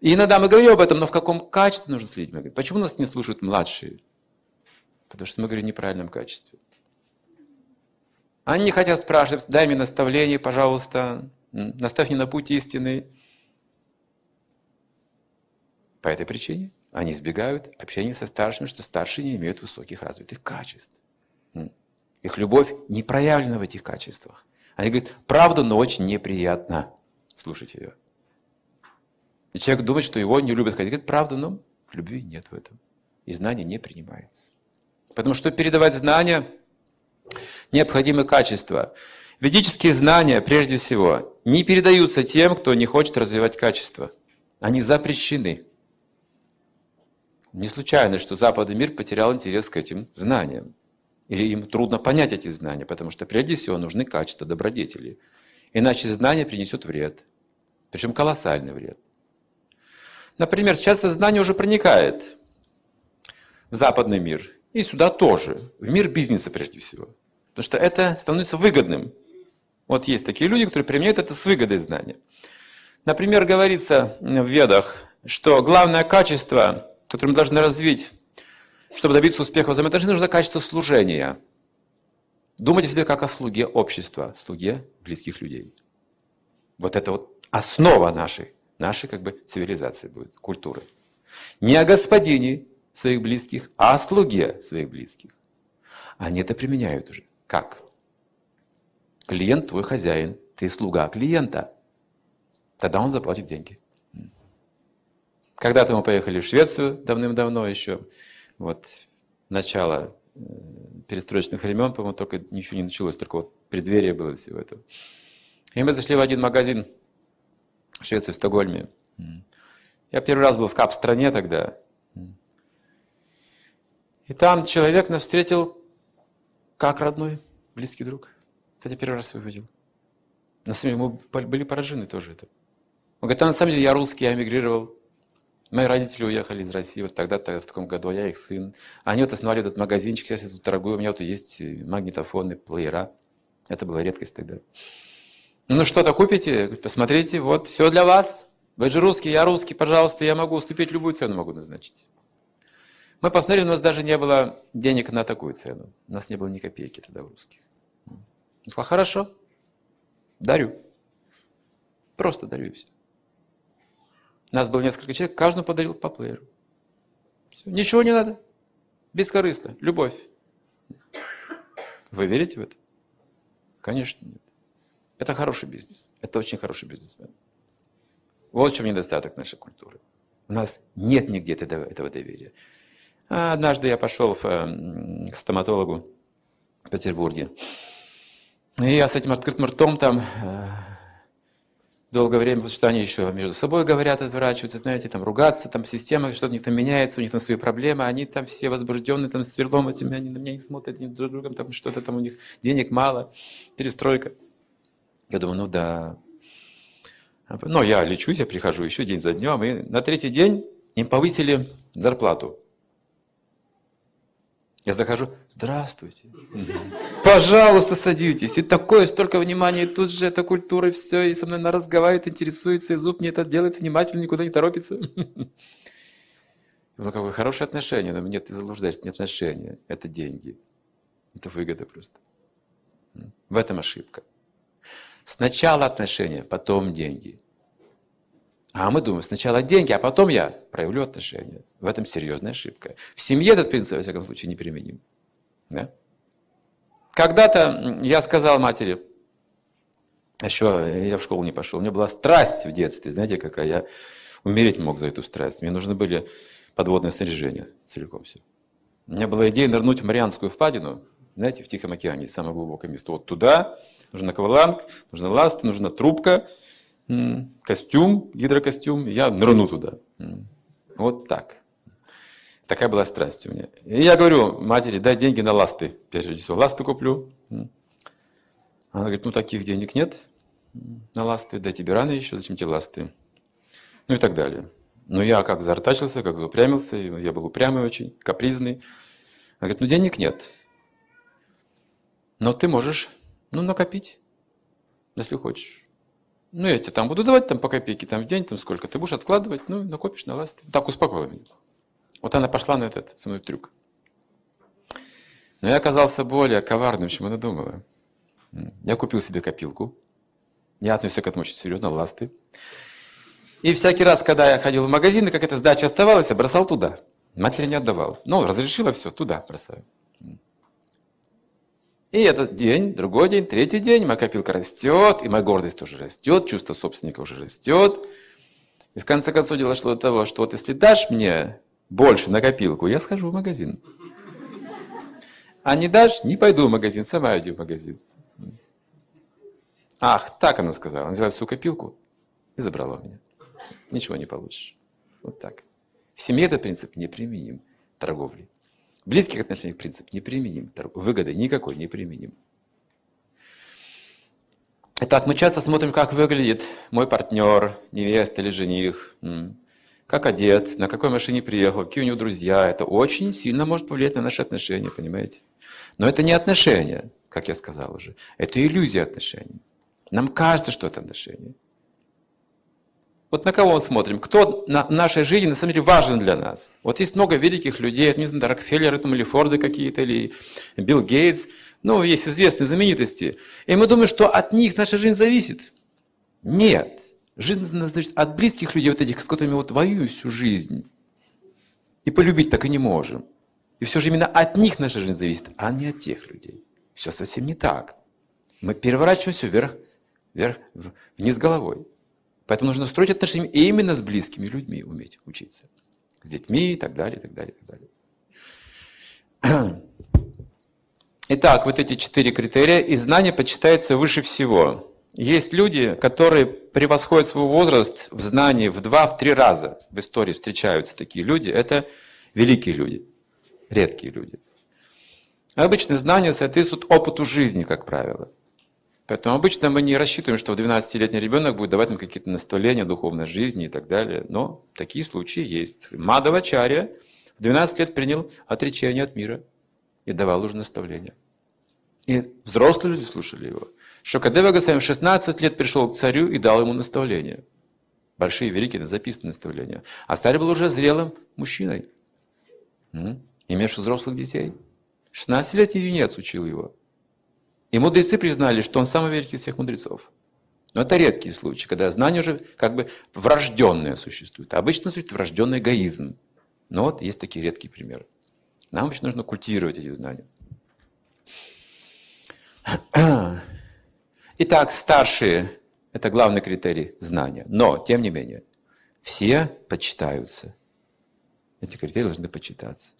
И иногда мы говорим об этом, но в каком качестве нужно следить? Мы говорим, почему нас не слушают младшие? Потому что мы говорим в неправильном качестве. Они не хотят спрашивать, дай мне наставление, пожалуйста, наставь мне на путь истины. По этой причине они избегают общения со старшими, что старшие не имеют высоких развитых качеств. Их любовь не проявлена в этих качествах. Они говорят, правда, но очень неприятно слушать ее. И человек думает, что его не любят. Говорит, правда, но любви нет в этом. И знание не принимается. Потому что передавать знания, необходимые качества. Ведические знания, прежде всего, не передаются тем, кто не хочет развивать качества. Они запрещены. Не случайно, что западный мир потерял интерес к этим знаниям. Или им трудно понять эти знания, потому что прежде всего нужны качества добродетели. Иначе знание принесет вред. Причем колоссальный вред. Например, сейчас это знание уже проникает в западный мир. И сюда тоже. В мир бизнеса прежде всего. Потому что это становится выгодным. Вот есть такие люди, которые применяют это с выгодой знания. Например, говорится в ведах, что главное качество который мы должны развить, чтобы добиться успеха в взаимоотношениях, нужно качество служения. Думать о себе как о слуге общества, слуге близких людей. Вот это вот основа нашей, нашей как бы цивилизации будет, культуры. Не о господине своих близких, а о слуге своих близких. Они это применяют уже. Как? Клиент твой хозяин, ты слуга клиента. Тогда он заплатит деньги. Когда-то мы поехали в Швецию давным-давно еще, вот, начало э, перестроечных времен, по-моему, только ничего не началось, только вот преддверие было всего этого. И мы зашли в один магазин в Швеции, в Стокгольме. Я первый раз был в кап-стране тогда. И там человек нас встретил как родной, близкий друг. Кстати, первый раз его видел. На самом деле мы были поражены тоже это. Он говорит, а на самом деле я русский, я эмигрировал Мои родители уехали из России вот тогда-то, в таком году, а я их сын. Они вот основали этот магазинчик, сейчас я тут торгую, у меня вот есть магнитофоны, плеера. Это была редкость тогда. Ну что-то купите, посмотрите, вот, все для вас. Вы же русский, я русский, пожалуйста, я могу уступить, любую цену могу назначить. Мы посмотрели, у нас даже не было денег на такую цену. У нас не было ни копейки тогда у русских. Он сказал, хорошо, дарю. Просто дарю и все. Нас было несколько человек, каждому подарил по плееру. Все. Ничего не надо. Бескорыстно. Любовь. Вы верите в это? Конечно нет. Это хороший бизнес. Это очень хороший бизнесмен. Вот в чем недостаток нашей культуры. У нас нет нигде этого, доверия. А однажды я пошел в, к стоматологу в Петербурге. И я с этим открытым ртом там э, долгое время, потому что они еще между собой говорят, отворачиваются, знаете, там ругаться, там система, что-то у них там меняется, у них там свои проблемы, они там все возбужденные, там сверлом этими, они на меня не смотрят они друг другом, там что-то там у них, денег мало, перестройка. Я думаю, ну да. Но я лечусь, я прихожу еще день за днем, и на третий день им повысили зарплату. Я захожу, здравствуйте. [laughs] Пожалуйста, садитесь. И такое столько внимания, и тут же эта культура, и все, и со мной она разговаривает, интересуется, и зуб мне это делает внимательно, никуда не торопится. Ну, как бы хорошие отношения, но нет, ты заблуждаешься, не отношения, это деньги. Это выгода просто. В этом ошибка. Сначала отношения, потом деньги. А мы думаем, сначала деньги, а потом я проявлю отношения. В этом серьезная ошибка. В семье этот принцип, во всяком случае, неприменим. Да? Когда-то я сказал матери, еще я в школу не пошел, у меня была страсть в детстве, знаете, какая я умереть мог за эту страсть. Мне нужны были подводные снаряжения целиком все. У меня была идея нырнуть в Марианскую впадину, знаете, в Тихом океане, самое глубокое место. Вот туда нужен акваланг, нужна ласта, нужна трубка, костюм, гидрокостюм, я нырну туда. Вот так. Такая была страсть у меня. И я говорю матери, дай деньги на ласты. Прежде всего, ласты куплю. Она говорит, ну таких денег нет на ласты, да тебе рано еще, зачем тебе ласты? Ну и так далее. Но я как заортачился, как заупрямился, я был упрямый очень, капризный. Она говорит, ну денег нет. Но ты можешь, ну, накопить, если хочешь. Ну, я тебе там буду давать там по копейке там в день, там сколько. Ты будешь откладывать, ну, накопишь на ласты. Так успокоила меня. Вот она пошла на этот со мной трюк. Но я оказался более коварным, чем она думала. Я купил себе копилку. Я относился к этому очень серьезно, ласты. И всякий раз, когда я ходил в магазин, и какая-то сдача оставалась, я бросал туда. Матери не отдавал. Ну, разрешила все, туда бросаю. И этот день, другой день, третий день, моя копилка растет, и моя гордость тоже растет, чувство собственника уже растет. И в конце концов дело шло до того, что вот если дашь мне больше на копилку, я схожу в магазин. А не дашь, не пойду в магазин, сама иди в магазин. Ах, так она сказала. Она взяла всю копилку и забрала у меня. Все, ничего не получишь. Вот так. В семье этот принцип неприменим торговли. В близких отношениях принцип неприменим. Выгоды никакой не применим. Итак, мы часто смотрим, как выглядит мой партнер, невеста или жених, как одет, на какой машине приехал, какие у него друзья. Это очень сильно может повлиять на наши отношения, понимаете? Но это не отношения, как я сказал уже. Это иллюзия отношений. Нам кажется, что это отношения. Вот на кого мы смотрим? Кто на нашей жизни на самом деле важен для нас? Вот есть много великих людей, не знаю, Рокфеллеры там, или Форды какие-то, или Билл Гейтс. Ну, есть известные знаменитости. И мы думаем, что от них наша жизнь зависит. Нет. Жизнь зависит от близких людей, вот этих, с которыми вот воюю всю жизнь. И полюбить так и не можем. И все же именно от них наша жизнь зависит, а не от тех людей. Все совсем не так. Мы переворачиваем все вверх, вверх, вниз головой. Поэтому нужно строить отношения именно с близкими людьми, уметь учиться. С детьми и так далее, и так далее, и так далее. Итак, вот эти четыре критерия, и знание почитается выше всего. Есть люди, которые превосходят свой возраст в знании в два, в три раза. В истории встречаются такие люди. Это великие люди, редкие люди. Обычно знания соответствуют опыту жизни, как правило. Поэтому обычно мы не рассчитываем, что 12-летний ребенок будет давать нам какие-то наставления духовной жизни и так далее. Но такие случаи есть. Мадавачарья в 12 лет принял отречение от мира и давал уже наставления. И взрослые люди слушали его. Шокадева Госвами в 16 лет пришел к царю и дал ему наставления. Большие, великие, записанные наставления. А царь был уже зрелым мужчиной, имевший взрослых детей. 16-летний юнец учил его. И мудрецы признали, что он самый великий из всех мудрецов. Но это редкие случаи, когда знание уже как бы врожденное существует. Обычно существует врожденный эгоизм. Но вот есть такие редкие примеры. Нам обычно нужно культивировать эти знания. Итак, старшие – это главный критерий знания. Но, тем не менее, все почитаются. Эти критерии должны почитаться.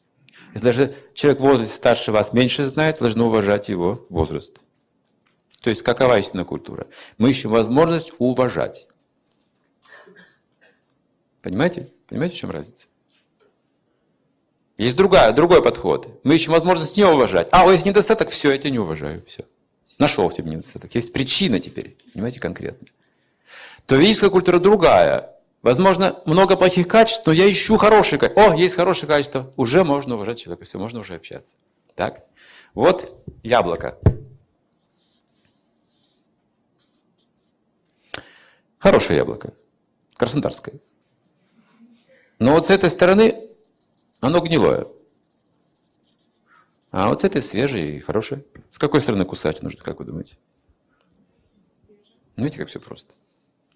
Если даже человек в возрасте старше вас меньше знает, должны уважать его возраст. То есть какова истинная культура? Мы ищем возможность уважать. Понимаете? Понимаете, в чем разница? Есть другая, другой подход. Мы ищем возможность не уважать. А, вот есть недостаток, все, я тебя не уважаю. Все. Нашел в тебе недостаток. Есть причина теперь. Понимаете, конкретно. То ведическая культура другая. Возможно, много плохих качеств, но я ищу хорошие качества. О, есть хорошие качества. Уже можно уважать человека, все, можно уже общаться. Так? Вот яблоко. Хорошее яблоко. Краснодарское. Но вот с этой стороны оно гнилое. А вот с этой свежее и хорошее. С какой стороны кусать нужно, как вы думаете? Видите, как все просто.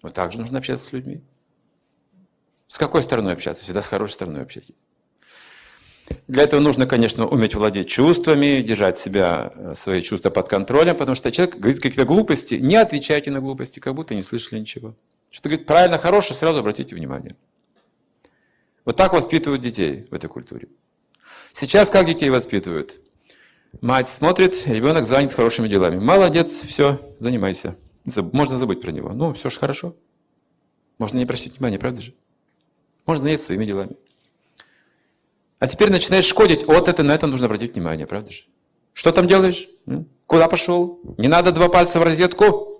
Вот так же нужно общаться с людьми. С какой стороной общаться? Всегда с хорошей стороной общайтесь. Для этого нужно, конечно, уметь владеть чувствами, держать себя, э, свои чувства под контролем, потому что человек говорит какие-то глупости, не отвечайте на глупости, как будто не слышали ничего. Что-то говорит правильно, хорошее, сразу обратите внимание. Вот так воспитывают детей в этой культуре. Сейчас как детей воспитывают? Мать смотрит, ребенок занят хорошими делами. Молодец, все, занимайся. Можно забыть про него. Ну, все же хорошо. Можно не обращать внимания, правда же? Можно заняться своими делами. А теперь начинаешь шкодить. Вот это, на это нужно обратить внимание, правда же? Что там делаешь? Куда пошел? Не надо два пальца в розетку?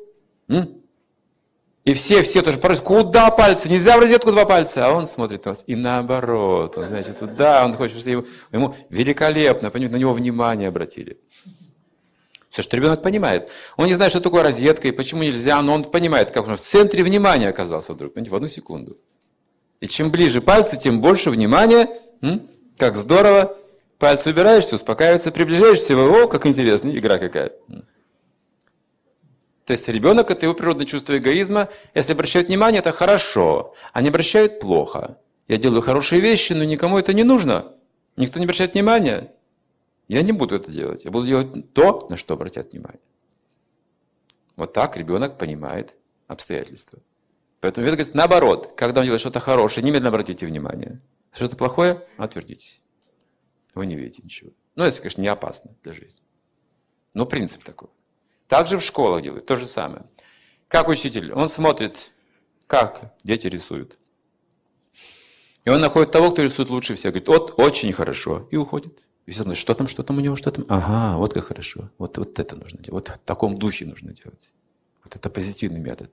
И все, все тоже порой, куда пальцы? Нельзя в розетку два пальца. А он смотрит на вас. И наоборот. Он, значит, туда, он хочет, чтобы ему, ему великолепно, понимаете, на него внимание обратили. Все, что ребенок понимает. Он не знает, что такое розетка и почему нельзя, но он понимает, как он в центре внимания оказался вдруг, понимаете, в одну секунду. И чем ближе пальцы, тем больше внимания. М? Как здорово. Пальцы убираешься, успокаивается, приближаешься, о, как интересно, игра какая. То есть ребенок – это его природное чувство эгоизма. Если обращают внимание, это хорошо, а не обращают – плохо. Я делаю хорошие вещи, но никому это не нужно. Никто не обращает внимания. Я не буду это делать. Я буду делать то, на что обратят внимание. Вот так ребенок понимает обстоятельства. Поэтому Вед говорит, наоборот, когда он делает что-то хорошее, немедленно обратите внимание. Что-то плохое, отвердитесь. Вы не видите ничего. Ну, если, конечно, не опасно для жизни. Но принцип такой. Также в школах делают то же самое. Как учитель, он смотрит, как дети рисуют. И он находит того, кто рисует лучше всех. Говорит, вот, очень хорошо. И уходит. И все что там, что там у него, что там. Ага, вот как хорошо. Вот, вот это нужно делать. Вот в таком духе нужно делать. Вот это позитивный метод.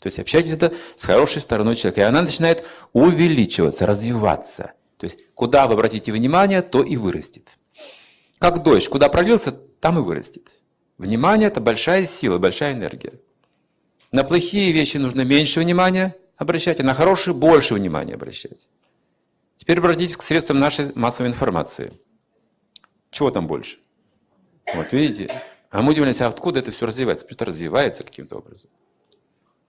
То есть общайтесь это с хорошей стороной человека. И она начинает увеличиваться, развиваться. То есть куда вы обратите внимание, то и вырастет. Как дождь, куда пролился, там и вырастет. Внимание – это большая сила, большая энергия. На плохие вещи нужно меньше внимания обращать, а на хорошие больше внимания обращать. Теперь обратитесь к средствам нашей массовой информации. Чего там больше? Вот видите? А мы удивляемся, откуда это все развивается? Потому что развивается каким-то образом.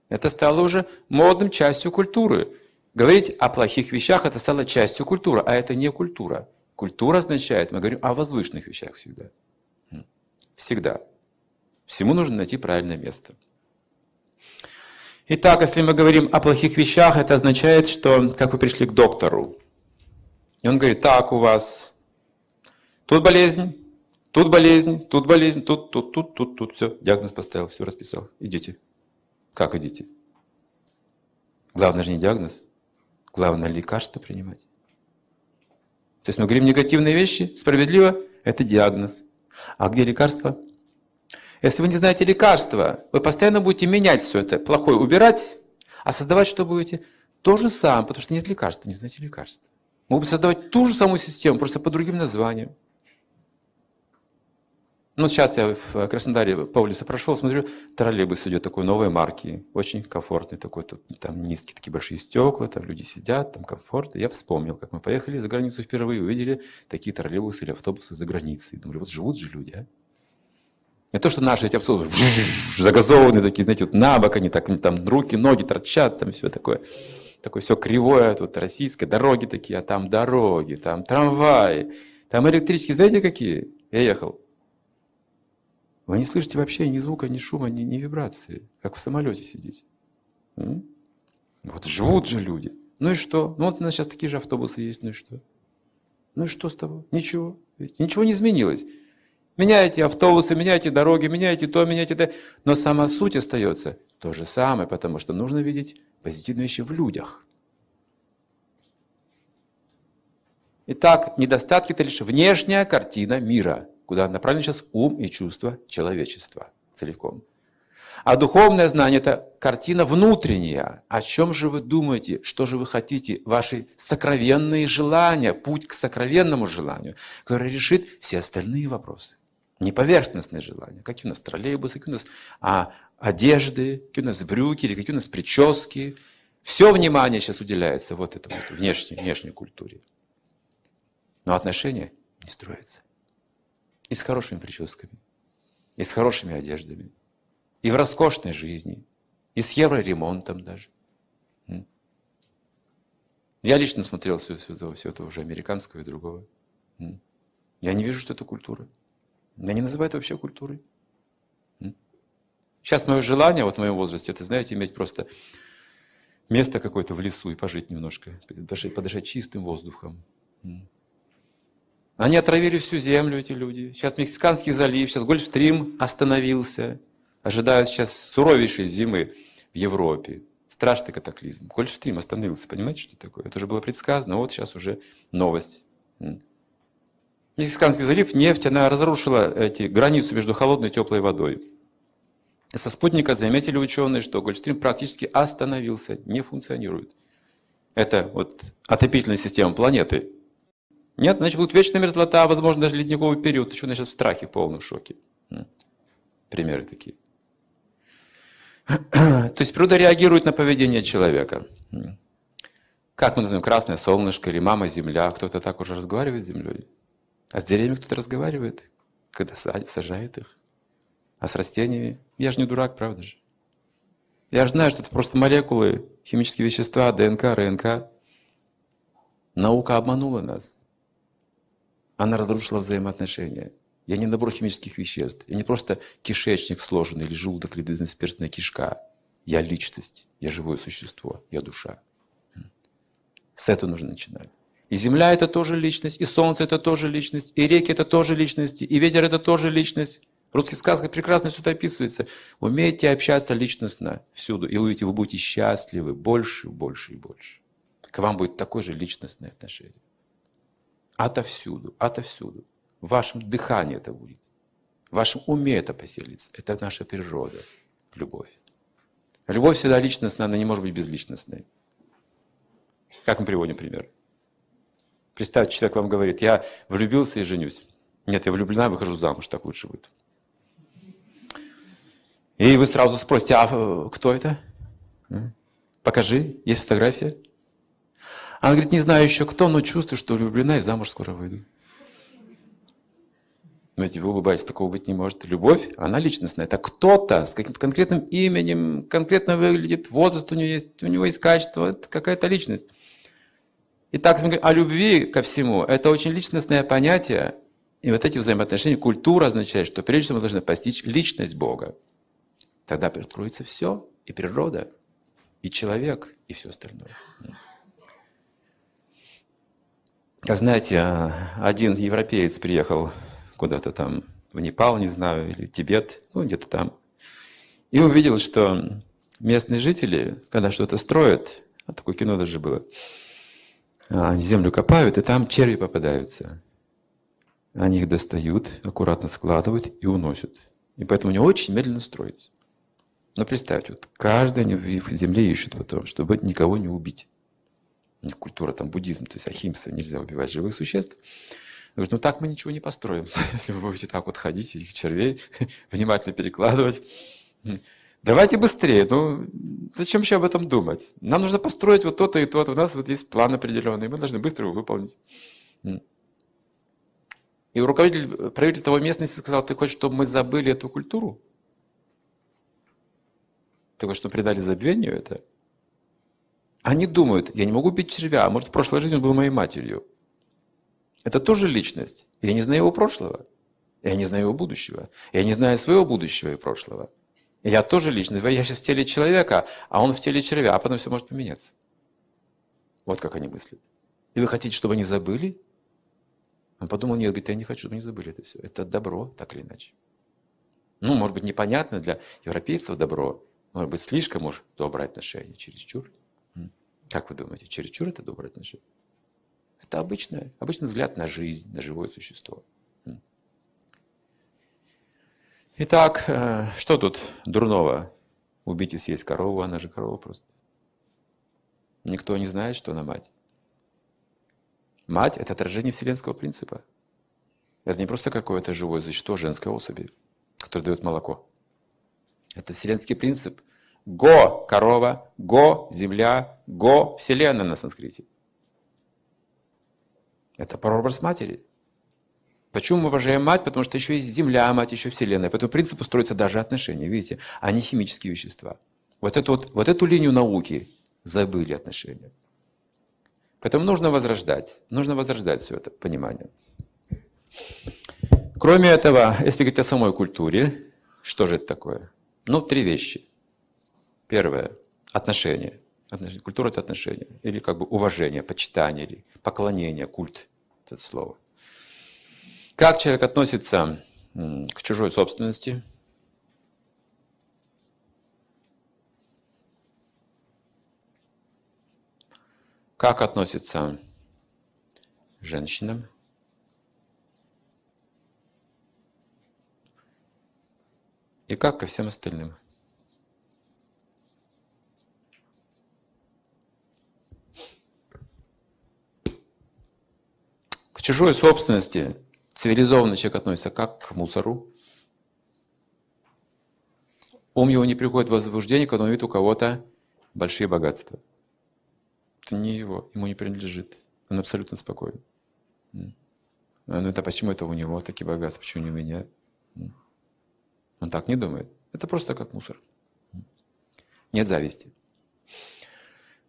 Это стало уже модным частью культуры. Говорить о плохих вещах – это стало частью культуры, а это не культура. Культура означает, мы говорим о возвышенных вещах всегда. Всегда. Всему нужно найти правильное место. Итак, если мы говорим о плохих вещах, это означает, что как вы пришли к доктору. И он говорит, так у вас тут болезнь, тут болезнь, тут болезнь, тут, тут, тут, тут, тут. Все, диагноз поставил, все расписал. Идите. Как идите? Главное же не диагноз. Главное лекарство принимать. То есть мы говорим негативные вещи, справедливо, это диагноз. А где лекарство? Если вы не знаете лекарства, вы постоянно будете менять все это, плохое убирать, а создавать что будете? То же самое, потому что нет лекарства, не знаете лекарства. Могут бы создавать ту же самую систему, просто по другим названиям. Ну, сейчас я в Краснодаре по улице прошел, смотрю, троллейбус идет такой новой марки, очень комфортный такой, тут, там низкие такие большие стекла, там люди сидят, там комфорт. И я вспомнил, как мы поехали за границу впервые, увидели такие троллейбусы или автобусы за границей. Думали, вот живут же люди, а? Не то, что наши эти автобусы загазованные такие, знаете, вот на бок они так, там руки, ноги торчат, там все такое. Такое все кривое, тут российское, дороги такие, а там дороги, там трамваи, там электрические, знаете какие? Я ехал. Вы не слышите вообще ни звука, ни шума, ни, ни вибрации, как в самолете сидите. М? Вот живут же люди. Ну и что? Ну вот у нас сейчас такие же автобусы есть, ну и что? Ну и что с того? Ничего. Ведь ничего не изменилось. Меняете автобусы, меняете дороги, меняете то, меняете то. Но сама суть остается то же самое, потому что нужно видеть позитивные вещи в людях. Итак, недостатки – это лишь внешняя картина мира, куда направлен сейчас ум и чувства человечества целиком. А духовное знание – это картина внутренняя. О чем же вы думаете, что же вы хотите, ваши сокровенные желания, путь к сокровенному желанию, который решит все остальные вопросы. Не поверхностные желания. Какие у нас троллейбусы, какие у нас а, одежды, какие у нас брюки, или какие у нас прически. Все внимание сейчас уделяется вот этому вот, внешней, внешней культуре. Но отношения не строятся. И с хорошими прическами, и с хорошими одеждами, и в роскошной жизни, и с евроремонтом даже. Я лично смотрел все, все, это, все это уже американского и другого. Я не вижу, что это культура. Я не называю это вообще культурой. Сейчас мое желание, вот в моем возрасте, это, знаете, иметь просто место какое-то в лесу и пожить немножко, подышать, подышать чистым воздухом. Они отравили всю землю, эти люди. Сейчас Мексиканский залив, сейчас Гольфстрим остановился. Ожидают сейчас суровейшей зимы в Европе. Страшный катаклизм. Гольфстрим остановился, понимаете, что такое? Это уже было предсказано, вот сейчас уже новость. Мексиканский залив, нефть, она разрушила эти границу между холодной и теплой водой. Со спутника заметили ученые, что Гольфстрим практически остановился, не функционирует. Это вот отопительная система планеты. Нет, значит, будет вечная мерзлота, возможно, даже ледниковый период. Ученые сейчас в страхе, в полном шоке. Примеры такие. [clears throat] То есть природа реагирует на поведение человека. Как мы называем, красное солнышко или мама земля. Кто-то так уже разговаривает с землей. А с деревьями кто-то разговаривает, когда сажает их. А с растениями? Я же не дурак, правда же? Я же знаю, что это просто молекулы, химические вещества, ДНК, РНК. Наука обманула нас. Она разрушила взаимоотношения. Я не набор химических веществ. Я не просто кишечник сложенный, или желудок, или двенадцатиперстная кишка. Я личность, я живое существо, я душа. С этого нужно начинать. И земля это тоже личность, и солнце это тоже личность, и реки это тоже личности, и ветер это тоже личность. В русских сказках прекрасно все это описывается. Умейте общаться личностно всюду, и увидите, вы будете счастливы больше, больше и больше. К вам будет такое же личностное отношение. Отовсюду, отовсюду. В вашем дыхании это будет. В вашем уме это поселится. Это наша природа, любовь. Любовь всегда личностная, она не может быть безличностной. Как мы приводим пример? Представьте, человек вам говорит, я влюбился и женюсь. Нет, я влюблена, выхожу замуж, так лучше будет. И вы сразу спросите, а кто это? Покажи, есть фотография? Она говорит, не знаю еще кто, но чувствую, что влюблена и замуж скоро выйду. Знаете, вы улыбаетесь, такого быть не может. Любовь, она личностная. Это кто-то с каким-то конкретным именем, конкретно выглядит, возраст у него есть, у него есть качество, это какая-то личность. Итак, о любви ко всему. Это очень личностное понятие. И вот эти взаимоотношения, культура означает, что прежде всего мы должны постичь личность Бога. Тогда откроется все, и природа, и человек, и все остальное. Как знаете, один европеец приехал куда-то там в Непал, не знаю, или Тибет, ну где-то там, и увидел, что местные жители, когда что-то строят, а такое кино даже было, землю копают, и там черви попадаются. Они их достают, аккуратно складывают и уносят. И поэтому они очень медленно строятся. Но представьте, вот каждый в земле ищет потом, чтобы никого не убить. У них культура там буддизм, то есть ахимса, нельзя убивать живых существ. Говорит, ну так мы ничего не построим, [laughs] если вы будете так вот ходить, этих червей [laughs] внимательно перекладывать. Давайте быстрее. Ну, зачем еще об этом думать? Нам нужно построить вот то-то и то-то. У нас вот есть план определенный, мы должны быстро его выполнить. И руководитель, правитель того местности сказал, ты хочешь, чтобы мы забыли эту культуру? Ты хочешь, чтобы предали забвению это? Они думают, я не могу бить червя, а может в прошлой жизни он был моей матерью. Это тоже личность. Я не знаю его прошлого. Я не знаю его будущего. Я не знаю своего будущего и прошлого. Я тоже личность. Я сейчас в теле человека, а он в теле червя, а потом все может поменяться. Вот как они мыслят. И вы хотите, чтобы они забыли? Он подумал, нет, говорит, я не хочу, чтобы они забыли это все. Это добро, так или иначе. Ну, может быть, непонятно для европейцев добро. Может быть, слишком, может, доброе отношение, чересчур. Как вы думаете, чересчур это доброе отношение? Это обычное, обычный взгляд на жизнь, на живое существо. Итак, э, что тут дурного? Убить и съесть корову, она же корова просто. Никто не знает, что она мать. Мать – это отражение вселенского принципа. Это не просто какое-то живое существо женской особи, которое дает молоко. Это вселенский принцип. Го – корова, го – земля, го – вселенная на санскрите. Это прообраз матери. Почему мы уважаем мать? Потому что еще есть земля, мать, еще вселенная. Поэтому принципу строятся даже отношения, видите, а не химические вещества. Вот эту, вот, вот эту линию науки забыли отношения. Поэтому нужно возрождать, нужно возрождать все это понимание. Кроме этого, если говорить о самой культуре, что же это такое? Ну, три вещи. Первое – отношения. отношения. Культура – это отношения. Или как бы уважение, почитание, или поклонение, культ – это слово. Как человек относится к чужой собственности? Как относится женщинам? И как ко всем остальным? К чужой собственности Цивилизованный человек относится как к мусору. Ум его не приходит в возбуждение, когда он видит у кого-то большие богатства. Это не его, ему не принадлежит. Он абсолютно спокоен. Ну это почему это у него такие богатства, почему не у меня? Он так не думает. Это просто как мусор. Нет зависти.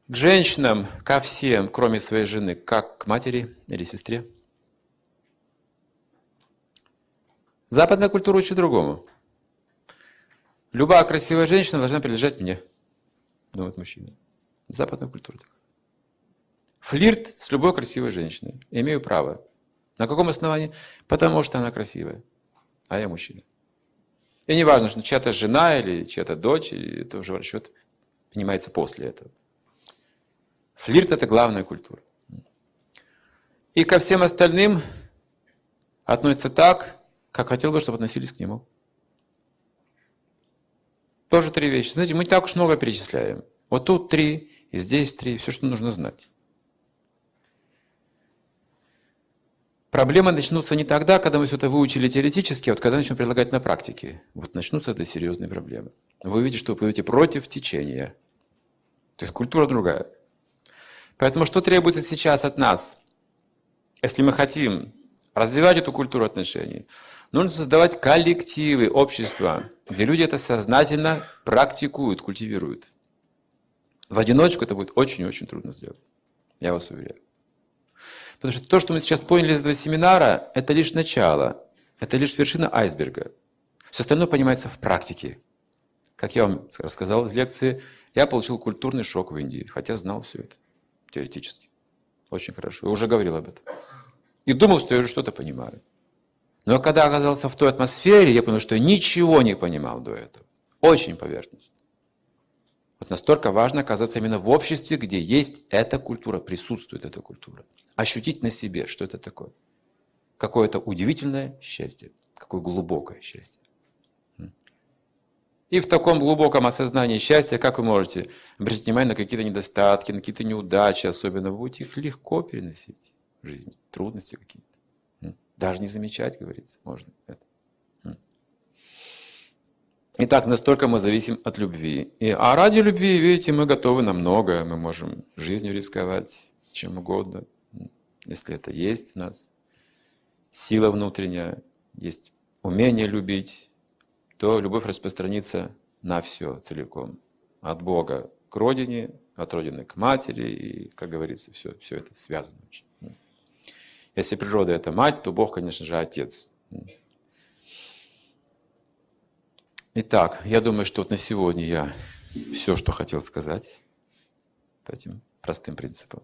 К женщинам, ко всем, кроме своей жены, как к матери или сестре. Западная культура учит другому. Любая красивая женщина должна принадлежать мне, думает мужчина. Западная культура такая. Флирт с любой красивой женщиной. Имею право. На каком основании? Потому что она красивая, а я мужчина. И не важно, что чья-то жена или чья-то дочь, это уже в расчет понимается после этого. Флирт – это главная культура. И ко всем остальным относится так, как хотел бы, чтобы относились к нему. Тоже три вещи. Знаете, мы не так уж много перечисляем. Вот тут три, и здесь три, все, что нужно знать. Проблемы начнутся не тогда, когда мы все это выучили теоретически, а вот когда начнем предлагать на практике. Вот начнутся это серьезные проблемы. Вы увидите, что вы плывете против течения. То есть культура другая. Поэтому что требуется сейчас от нас? Если мы хотим развивать эту культуру отношений, нужно создавать коллективы, общества, где люди это сознательно практикуют, культивируют. В одиночку это будет очень-очень трудно сделать. Я вас уверяю. Потому что то, что мы сейчас поняли из этого семинара, это лишь начало, это лишь вершина айсберга. Все остальное понимается в практике. Как я вам рассказал из лекции, я получил культурный шок в Индии, хотя знал все это теоретически. Очень хорошо. Я уже говорил об этом. И думал, что я уже что-то понимаю. Но когда оказался в той атмосфере, я понял, что я ничего не понимал до этого. Очень поверхностно. Вот настолько важно оказаться именно в обществе, где есть эта культура, присутствует эта культура. Ощутить на себе, что это такое. Какое-то удивительное счастье, какое глубокое счастье. И в таком глубоком осознании счастья, как вы можете обратить внимание на какие-то недостатки, на какие-то неудачи, особенно будете их легко переносить жизни, трудности какие-то. Даже не замечать, говорится, можно это. Итак, настолько мы зависим от любви. И, а ради любви, видите, мы готовы на многое. Мы можем жизнью рисковать, чем угодно. Если это есть у нас, сила внутренняя, есть умение любить, то любовь распространится на все целиком. От Бога к родине, от родины к матери, и, как говорится, все, все это связано очень. Если природа – это мать, то Бог, конечно же, отец. Итак, я думаю, что вот на сегодня я все, что хотел сказать по этим простым принципам.